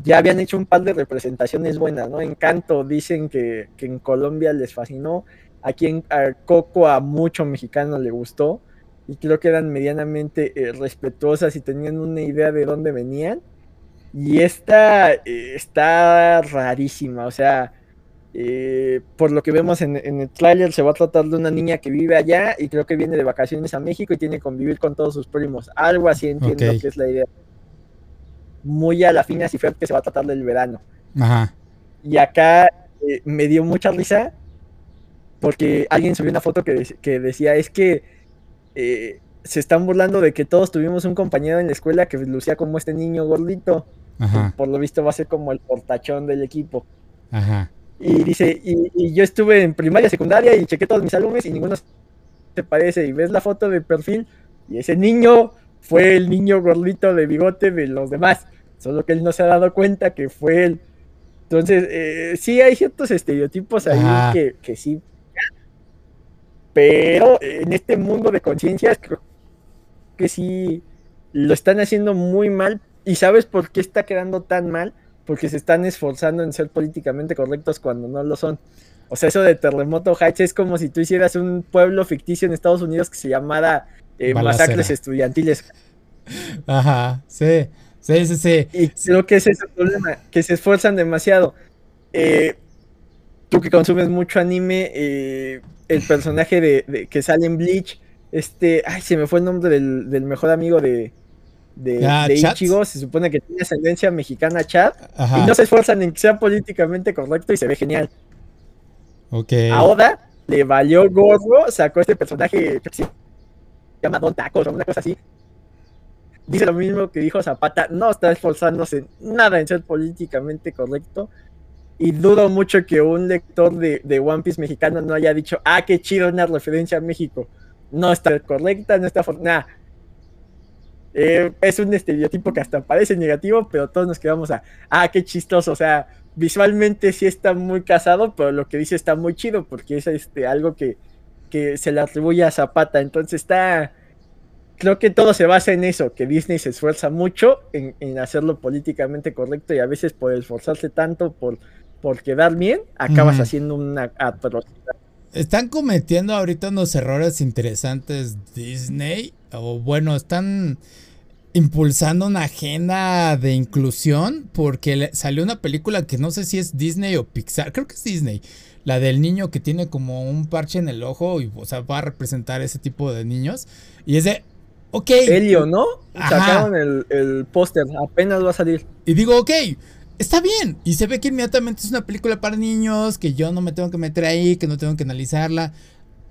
ya habían hecho un par de representaciones buenas, ¿no? Encanto dicen que, en Colombia les fascinó, aquí en Coco a mucho mexicano le gustó y creo que eran medianamente eh, respetuosas y tenían una idea de dónde venían. Y esta eh, está rarísima, o sea, eh, por lo que vemos en, el tráiler, se va a tratar de una niña que vive allá y creo que viene de vacaciones a México y tiene que convivir con todos sus primos. Algo así entiendo que es la idea. Muy a la fina cifra que se va a tratar del verano. Ajá. Y acá eh, me dio mucha risa porque alguien subió una foto que, que decía es que eh, se están burlando de que todos tuvimos un compañero en la escuela que lucía como este niño gordito. Por lo visto va a ser como el portachón del equipo. Ajá. Y dice, y, yo estuve en primaria, secundaria y chequé todos mis álbumes y ninguno se parece. Y ves la foto de perfil y ese niño fue el niño gordito de bigote de los demás. Solo que él no se ha dado cuenta que fue él. Entonces, eh, sí hay ciertos estereotipos ahí que, que, sí. Pero en este mundo de conciencias, creo que sí lo están haciendo muy mal. ¿Y sabes por qué está quedando tan mal? Porque se están esforzando en ser políticamente correctos cuando no lo son. O sea, eso de Terremoto Heights es como si tú hicieras un pueblo ficticio en Estados Unidos que se llamara eh, Masacres Estudiantiles. Ajá, sí, sí, sí, sí. Y creo que ese es el problema, que se esfuerzan demasiado. Eh, tú que consumes mucho anime, eh, el personaje de, que sale en Bleach, este, ay, se me fue el nombre del mejor amigo de, de, ah, Ichigo, se supone que tiene ascendencia mexicana Chad, y no se esfuerzan en que sea políticamente correcto y se ve genial. A Oda le valió gorro, sacó este personaje que se llama Don Tacos o una cosa así. Dice lo mismo que dijo Zapata, no está esforzándose nada en ser políticamente correcto. Y dudo mucho que un lector de, de One Piece mexicano no haya dicho, ah, qué chido una referencia a México. No está correcta, no está... Nada, eh, es un estereotipo que hasta parece negativo, pero todos nos quedamos a, ah, qué chistoso, o sea, visualmente sí está muy casado, pero lo que dice está muy chido, porque es este, algo que, que se le atribuye a Zapata, entonces está, creo que todo se basa en eso, que Disney se esfuerza mucho en, en hacerlo políticamente correcto y a veces por esforzarse tanto por, por quedar bien, acabas haciendo una atrocidad. Están cometiendo ahorita unos errores interesantes Disney, o bueno, están impulsando una agenda de inclusión porque salió una película que no sé si es Disney o Pixar, creo que es Disney, la del niño que tiene como un parche en el ojo y o sea, va a representar ese tipo de niños y es de, ok. Helio, ¿no? Sacaron el, el póster, apenas va a salir. Y digo, ok, está bien. Y se ve que inmediatamente es una película para niños, que yo no me tengo que meter ahí, que no tengo que analizarla.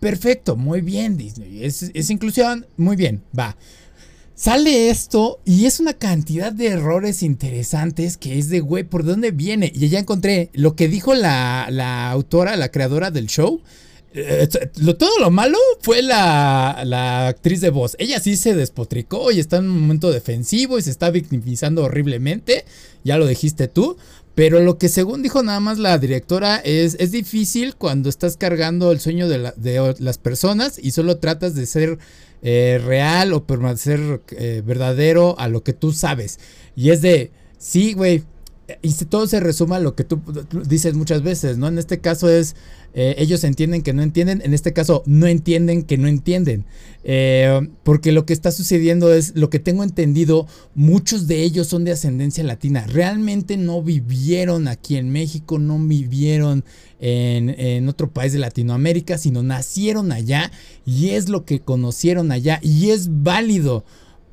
Perfecto, muy bien, Disney. Es, es inclusión, muy bien, va. Sale esto y es una cantidad de errores interesantes que es de, güey, ¿por dónde viene? Y ya encontré lo que dijo la, la autora, la creadora del show. Eh, lo, todo lo malo fue la, la, actriz de voz. Ella sí se despotricó y está en un momento defensivo y se está victimizando horriblemente. Ya lo dijiste tú. Pero lo que según dijo nada más la directora es, es difícil cuando estás cargando el sueño de, las personas y solo tratas de ser eh, real o permanecer eh, verdadero a lo que tú sabes. Y es de, sí, güey. Y todo se resuma a lo que tú dices muchas veces, ¿no? En este caso es eh, ellos entienden que no entienden, en este caso no entienden que no entienden. Eh, porque lo que está sucediendo es, lo que tengo entendido, muchos de ellos son de ascendencia latina. Realmente no vivieron aquí en México, no vivieron en, en otro país de Latinoamérica, sino nacieron allá y es lo que conocieron allá y es válido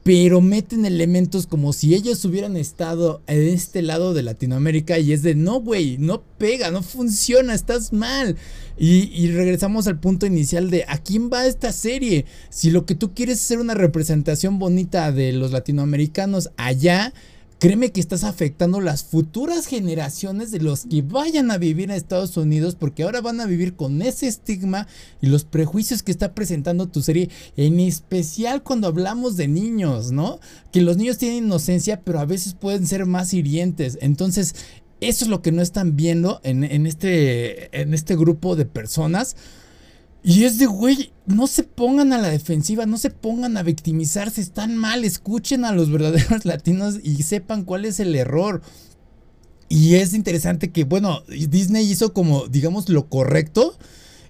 pero meten elementos como si ellos hubieran estado en este lado de Latinoamérica y es de no, güey, no pega, no funciona, estás mal. Y, y, regresamos al punto inicial de a quién va esta serie. Si lo que tú quieres es ser una representación bonita de los latinoamericanos allá, Créeme que estás afectando las futuras generaciones de los que vayan a vivir en Estados Unidos porque ahora van a vivir con ese estigma y los prejuicios que está presentando tu serie, en especial cuando hablamos de niños, ¿no? Que los niños tienen inocencia, pero a veces pueden ser más hirientes. Entonces, eso es lo que no están viendo en, en este, en este grupo de personas. Y es de, güey, no se pongan a la defensiva, no se pongan a victimizarse, están mal, escuchen a los verdaderos latinos y sepan cuál es el error. Y es interesante que, bueno, Disney hizo como, digamos, lo correcto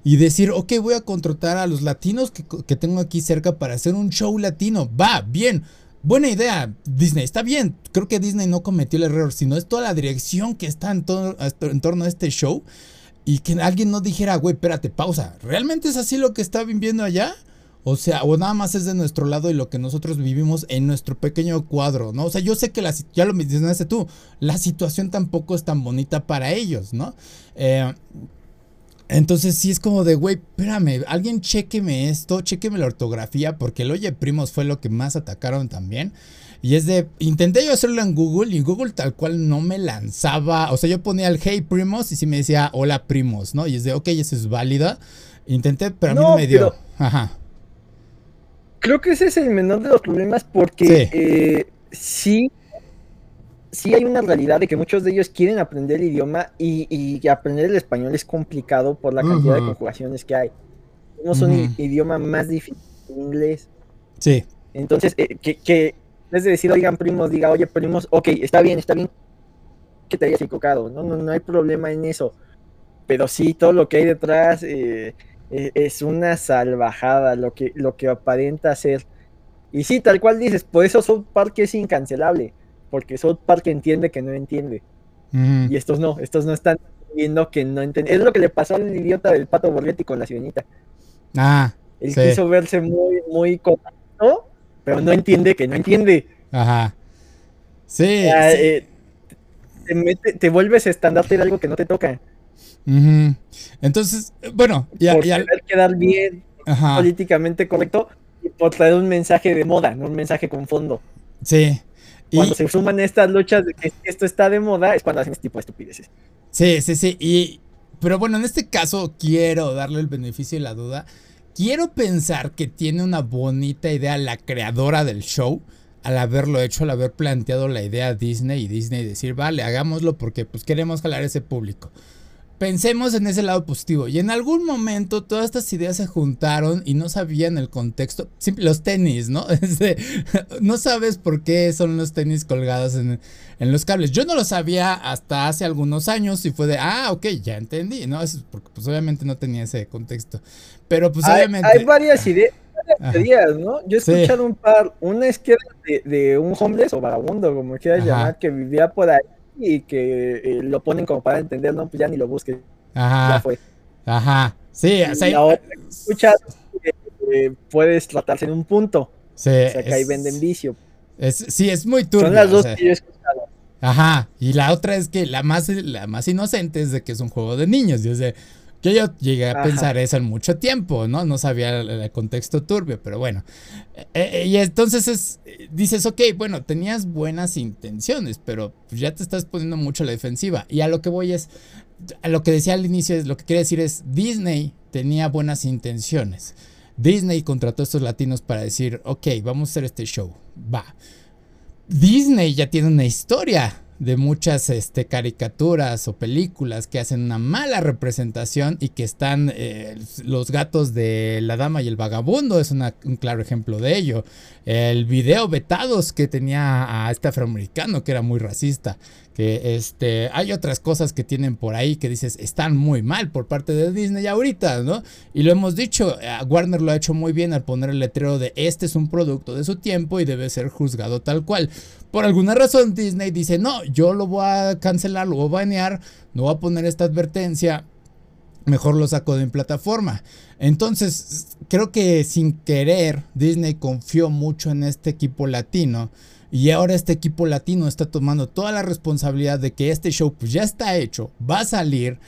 y decir, ok, voy a contratar a los latinos que, tengo aquí cerca para hacer un show latino. Va, bien. Buena idea, Disney, está bien. Creo que Disney no cometió el error, sino es toda la dirección que está en, todo, en torno a este show y que alguien no dijera, güey, espérate, pausa, ¿realmente es así lo que está viviendo allá? O sea, o nada más es de nuestro lado y lo que nosotros vivimos en nuestro pequeño cuadro, ¿no? O sea, yo sé que la, ya lo mencionaste tú, la situación tampoco es tan bonita para ellos, ¿no? Eh, entonces sí es como de, güey, espérame, alguien chequeme esto, chequeme la ortografía, porque el oye primos fue lo que más atacaron también. Y es de, intenté yo hacerlo en Google y Google tal cual no me lanzaba, o sea, yo ponía el hey primos y sí me decía hola primos, ¿no? Y es de, ok, eso es válida. Intenté, pero a mí no me dio. Ajá. Creo que ese es el menor de los problemas porque eh, sí. sí, hay una realidad de que muchos de ellos quieren aprender el idioma y, aprender el español es complicado por la cantidad de conjugaciones que hay. Tenemos un idioma más difícil en inglés. Sí. Entonces, eh, que, que vez de decir, oigan, primos, diga, oye, primos, ok, está bien, está bien que te hayas equivocado, no, no, no hay problema en eso. Pero sí, todo lo que hay detrás eh, eh, es una salvajada, lo que, lo que aparenta ser. Y sí, tal cual dices, por eso South Park es incancelable, porque South Park entiende que no entiende. Y estos no, estos no están viendo que no entienden. Es lo que le pasó al idiota del pato Borghetti con la sirenita. Ah. Él quiso verse muy, muy correcto pero no entiende que no entiende. Ajá. Sí. Eh, te, vuelves estandarte de algo que no te toca. Entonces, bueno, ya. Por ya... quedar bien, políticamente correcto, y por traer un mensaje de moda, no un mensaje con fondo. Sí. Cuando se suman estas luchas de que esto está de moda, es cuando hacen este tipo de estupideces. Sí, sí, sí. Y, pero bueno, en este caso quiero darle el beneficio de la duda Quiero pensar que tiene una bonita idea la creadora del show al haberlo hecho, al haber planteado la idea a Disney y Disney decir, vale, hagámoslo porque pues queremos jalar ese público pensemos en ese lado positivo. Y en algún momento todas estas ideas se juntaron y no sabían el contexto. los tenis, ¿no? no sabes por qué son los tenis colgados en, los cables. Yo no lo sabía hasta hace algunos años y fue de, ah, ok, ya entendí, ¿no? Es porque pues obviamente no tenía ese contexto. Pero pues obviamente... Hay varias ideas. ¿no? Yo he escuchado un par, una es que de, de un homeless o vagabundo, como quieras llamar, que vivía por ahí y que eh, lo ponen como para entender, no, pues ya ni lo busques. Ajá. Ya fue. Ajá. Sí, o sea, ahora escuchas eh, puedes tratarse en un punto. Sí. O sea, que ahí venden vicio. Es, sí, es muy turbio. Son las dos que yo he escuchado. Ajá. Y la otra es que la más, la más inocente es de que es un juego de niños. Y es de, Yo ya llegué a pensar eso en mucho tiempo, ¿no? No sabía el, contexto turbio, pero bueno. Eh, eh, y entonces es, dices, ok, bueno, tenías buenas intenciones, pero ya te estás poniendo mucho a la defensiva. Y a lo que voy es, a lo que decía al inicio, es, lo que quiere decir es, Disney tenía buenas intenciones. Disney contrató a estos latinos para decir, ok, vamos a hacer este show. Va. Disney ya tiene una historia de muchas este, caricaturas o películas que hacen una mala representación y que están eh, los gatos de la dama y el vagabundo es un claro ejemplo de ello. El video vetados que tenía a este afroamericano que era muy racista. Que este, hay otras cosas que tienen por ahí que dices están muy mal por parte de Disney ahorita, ¿no? Y lo hemos dicho, eh, Warner lo ha hecho muy bien al poner el letrero de este es un producto de su tiempo y debe ser juzgado tal cual. Por alguna razón Disney dice, no, yo lo voy a cancelar, lo voy a banear, no voy a poner esta advertencia, mejor lo saco de mi plataforma. Entonces, creo que sin querer Disney confió mucho en este equipo latino. Y ahora este equipo latino está tomando toda la responsabilidad de que este show pues ya está hecho, va a salir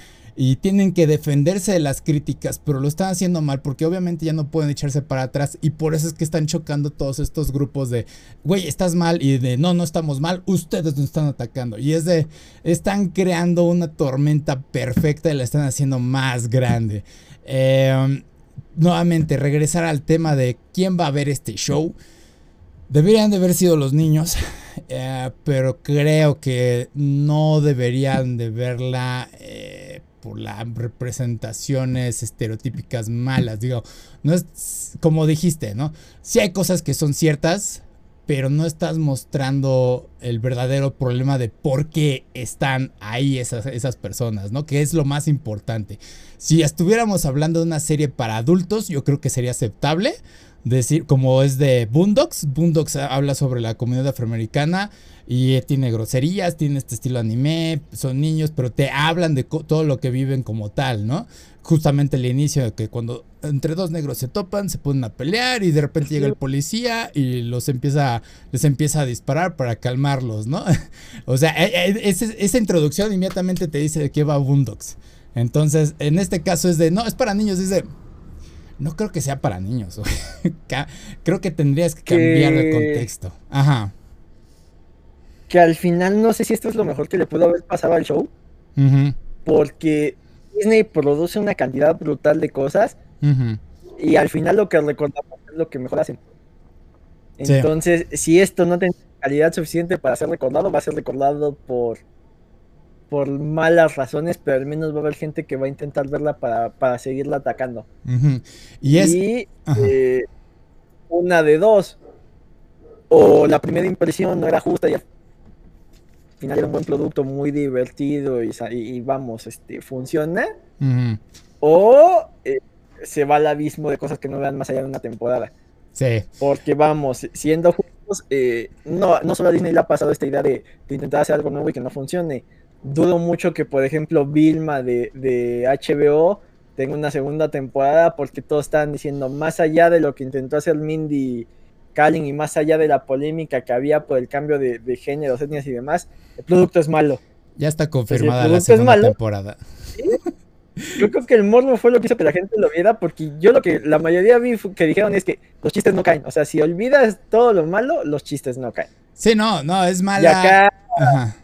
y tienen que defenderse de las críticas, pero lo están haciendo mal porque obviamente ya no pueden echarse para atrás y por eso es que están chocando todos estos grupos de, güey, estás mal y de, no, no estamos mal, ustedes nos están atacando. Y es de, están creando una tormenta perfecta y la están haciendo más grande. Em, nuevamente, regresar al tema de quién va a ver este show. Deberían de haber sido los niños, eh, pero creo que no deberían de verla. Eh, por las representaciones estereotípicas malas. Digo, no es como dijiste, ¿no? Sí hay cosas que son ciertas, pero no estás mostrando el verdadero problema de por qué están ahí esas, esas personas, ¿no? Que es lo más importante. Si estuviéramos hablando de una serie para adultos, yo creo que sería aceptable. Decir, como es de Boondocks, Boondocks habla sobre la comunidad afroamericana y tiene groserías, tiene este estilo anime, son niños, pero te hablan de todo lo que viven como tal, ¿no? Justamente el inicio de que cuando entre dos negros se topan, se ponen a pelear y de repente llega el policía y los empieza, les empieza a disparar para calmarlos, ¿no? o sea, e, e, esa introducción inmediatamente te dice de qué va Boondocks. Entonces, en este caso es de, no, es para niños, dice, no creo que sea para niños. creo que tendrías que cambiar el contexto. Ajá que al final no sé si esto es lo mejor que le pudo haber pasado al show. Porque Disney produce una cantidad brutal de cosas. Y al final lo que recordamos es lo que mejor hacen. Entonces, si esto no tiene calidad suficiente para ser recordado, va a ser recordado por, por malas razones, pero al menos va a haber gente que va a intentar verla para, seguirla atacando. Y es. Eh, una de dos. O la primera impresión no era justa y final era un buen producto muy divertido y, vamos, este, funciona. O eh, se va al abismo de cosas que no vean más allá de una temporada. Sí. Porque vamos, siendo justos, eh, no, no solo a Disney le ha pasado esta idea de, intentar hacer algo nuevo y que no funcione. Dudo mucho que, por ejemplo, Vilma de, de HBO tenga una segunda temporada porque todos están diciendo, más allá de lo que intentó hacer Mindy y más allá de la polémica que había por el cambio de, de géneros, etnias y demás, el producto es malo. Ya está confirmada la segunda temporada. Yo creo que el morbo fue lo que hizo que la gente lo viera, porque yo lo que la mayoría vi que dijeron es que los chistes no caen. O sea, si olvidas todo lo malo, los chistes no caen. Sí, no, no, es mala. Y acá,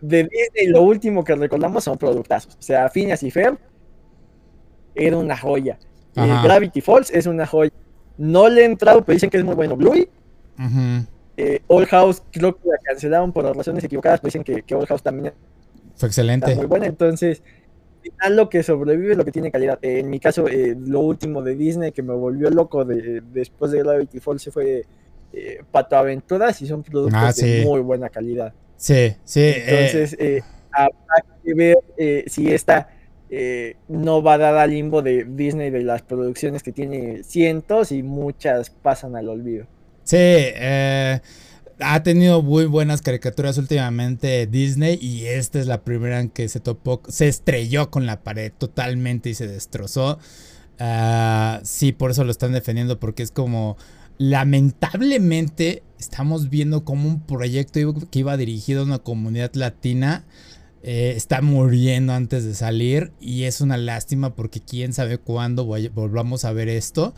de Disney, lo último que recordamos son productazos. O sea, Phineas y Ferb era una joya. Eh, Gravity Falls es una joya. No le he entrado, pero dicen que es muy bueno. Bluey. Eh, All House, creo que la cancelaron por las razones equivocadas, pero dicen que, que All House también fue excelente. muy buena. Entonces, final lo que sobrevive lo que tiene calidad. Eh, en mi caso, eh, lo último de Disney que me volvió loco de, después de Gravity Falls fue Pato Aventuras y son productos ah, de muy buena calidad. Sí, sí. Entonces, habrá que ver si esta eh, no va a dar al limbo de Disney de las producciones que tiene cientos y muchas pasan al olvido. Sí, eh, ha tenido muy buenas caricaturas últimamente Disney y esta es la primera en que se topó, se estrelló con la pared totalmente y se destrozó. Ah, sí, por eso lo están defendiendo porque es como lamentablemente estamos viendo como un proyecto que iba dirigido a una comunidad latina eh, está muriendo antes de salir y es una lástima porque quién sabe cuándo volvamos a ver esto.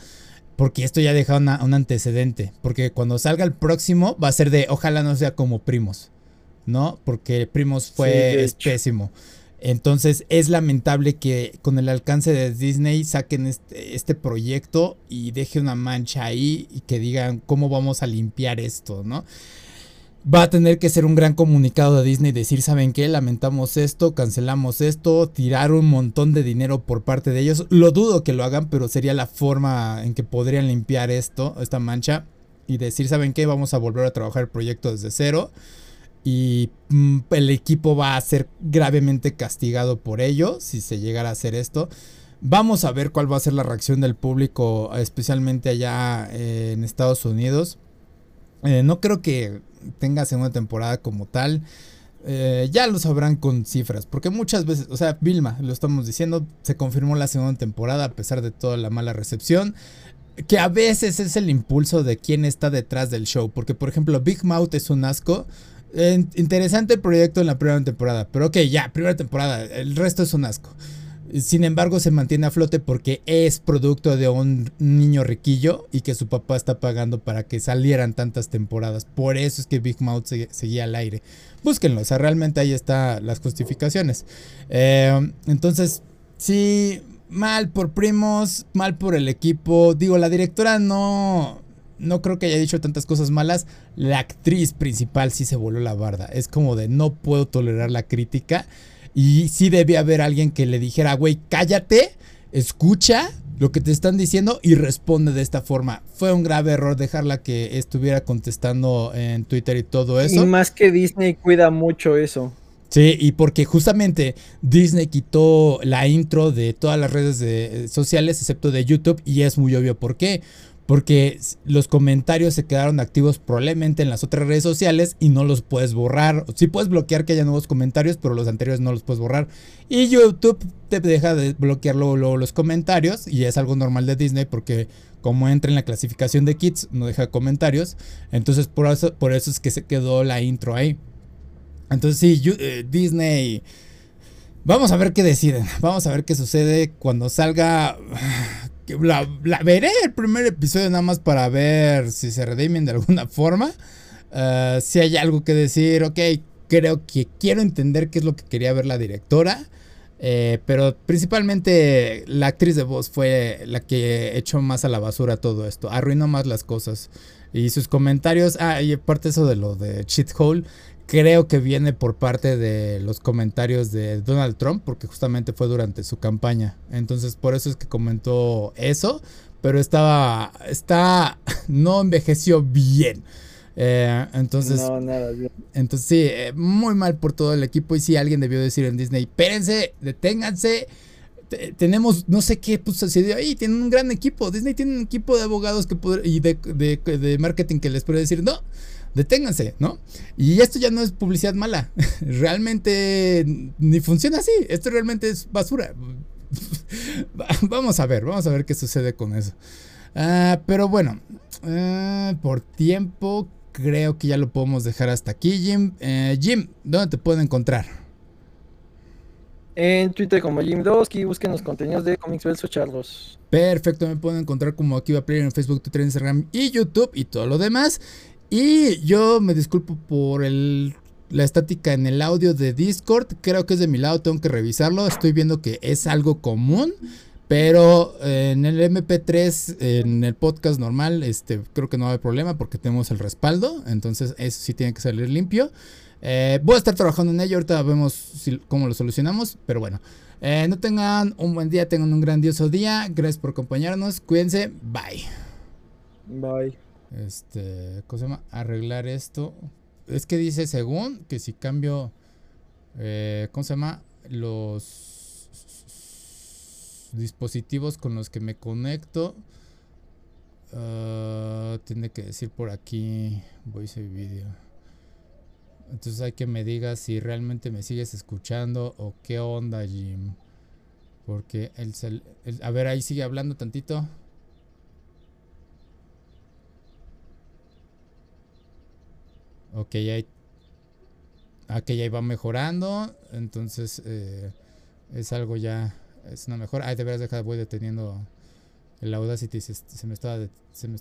Porque esto ya deja un antecedente. Porque cuando salga el próximo va a ser de ojalá no sea como Primos. ¿No? Porque Primos fue pésimo. Entonces es lamentable que con el alcance de Disney saquen este, proyecto y deje una mancha ahí y que digan cómo vamos a limpiar esto, ¿no? Va a tener que ser un gran comunicado de Disney, decir, ¿saben qué? Lamentamos esto, cancelamos esto, tirar un montón de dinero por parte de ellos. Lo dudo que lo hagan, pero sería la forma en que podrían limpiar esto, esta mancha, y decir, ¿saben qué? Vamos a volver a trabajar el proyecto desde cero y mm, el equipo va a ser gravemente castigado por ello si se llegara a hacer esto. Vamos a ver cuál va a ser la reacción del público, especialmente allá eh, en Estados Unidos. Eh, no creo que tenga segunda temporada como tal. Eh, ya lo sabrán con cifras, porque muchas veces, o sea, Vilma, lo estamos diciendo, se confirmó la segunda temporada a pesar de toda la mala recepción que a veces es el impulso de quién está detrás del show. Porque, por ejemplo, Big Mouth es un asco interesante el proyecto en la primera temporada, pero ok, ya, primera temporada, el resto es un asco. Sin embargo, se mantiene a flote porque es producto de un niño riquillo y que su papá está pagando para que salieran tantas temporadas. Por eso es que Big Mouth seguía al aire. Búsquenlo, o sea, realmente ahí están las justificaciones. Eh, entonces, sí, mal por primos, mal por el equipo. Digo, la directora no, no creo que haya dicho tantas cosas malas. La actriz principal sí se voló la barda. Es como de no puedo tolerar la crítica. Y sí debía haber alguien que le dijera, güey, cállate, escucha lo que te están diciendo y responde de esta forma. Fue un grave error dejarla que estuviera contestando en Twitter y todo eso. Y más que Disney cuida mucho eso. Sí, y porque justamente Disney quitó la intro de todas las redes eh, sociales, excepto de YouTube, y es muy obvio por qué porque los comentarios se quedaron activos probablemente en las otras redes sociales y no los puedes borrar. Sí puedes bloquear que haya nuevos comentarios, pero los anteriores no los puedes borrar. Y YouTube te deja de bloquear luego, los comentarios y es algo normal de Disney porque como entra en la clasificación de kits no deja comentarios. Entonces por eso, por eso es que se quedó la intro ahí. Entonces sí, eh, Disney... Vamos a ver qué deciden. Vamos a ver qué sucede cuando salga la, veré el primer episodio nada más para ver si se redimen de alguna forma. Eh, si hay algo que decir, ok, creo que quiero entender qué es lo que quería ver la directora. Eh, pero principalmente la actriz de voz fue la que echó más a la basura todo esto. Arruinó más las cosas. Y sus comentarios. Ah, y aparte eso de lo de Cheat Hole creo que viene por parte de los comentarios de Donald Trump, porque justamente fue durante su campaña. Entonces, por eso es que comentó eso, pero estaba, está, no envejeció bien. Eh, entonces, no, nada bien. Entonces, sí, eh, muy mal por todo el equipo. Y sí, alguien debió decir en Disney: espérense, deténganse. tenemos, no sé qué pues, sucedió ahí. Tienen un gran equipo. Disney tiene un equipo de abogados que y de, de, de marketing que les puede decir: no deténganse, ¿no? Y esto ya no es publicidad mala, realmente ni funciona así, esto realmente es basura. vamos a ver, vamos a ver qué sucede con eso. Ah, pero bueno, ah, por tiempo creo que ya lo podemos dejar hasta aquí, Jim. Eh, Jim, ¿dónde te pueden encontrar? En Twitter como Jim Dosky, busquen los contenidos de Comics Verso Charlos. Perfecto, me pueden encontrar como Akiva Player en Facebook, Twitter, Instagram y YouTube y todo lo demás. Y yo me disculpo por la estática en el audio de Discord. Creo que es de mi lado, tengo que revisarlo. Estoy viendo que es algo común. Pero en el MP3, en el podcast normal, este, creo que no va a haber problema porque tenemos el respaldo. Entonces eso sí tiene que salir limpio. Eh, voy a estar trabajando en ello. Ahorita vemos cómo lo solucionamos. Pero bueno, eh, no tengan un buen día, tengan un grandioso día. Gracias por acompañarnos. Cuídense. Bye. Bye. Este, ¿cómo se llama? Arreglar esto. Es que dice según que si cambio, eh, ¿cómo se llama? Los dispositivos con los que me conecto. Uh, tiene que decir por aquí voice video. Entonces hay que me digas si realmente me sigues escuchando o qué onda, Jim. Porque el, el a ver, ahí sigue hablando tantito. Ok, ahí. aquella iba mejorando, entonces eh, es algo ya, es una mejor. Ay, de veras, deja, voy deteniendo el Audacity, se, se me estaba, se me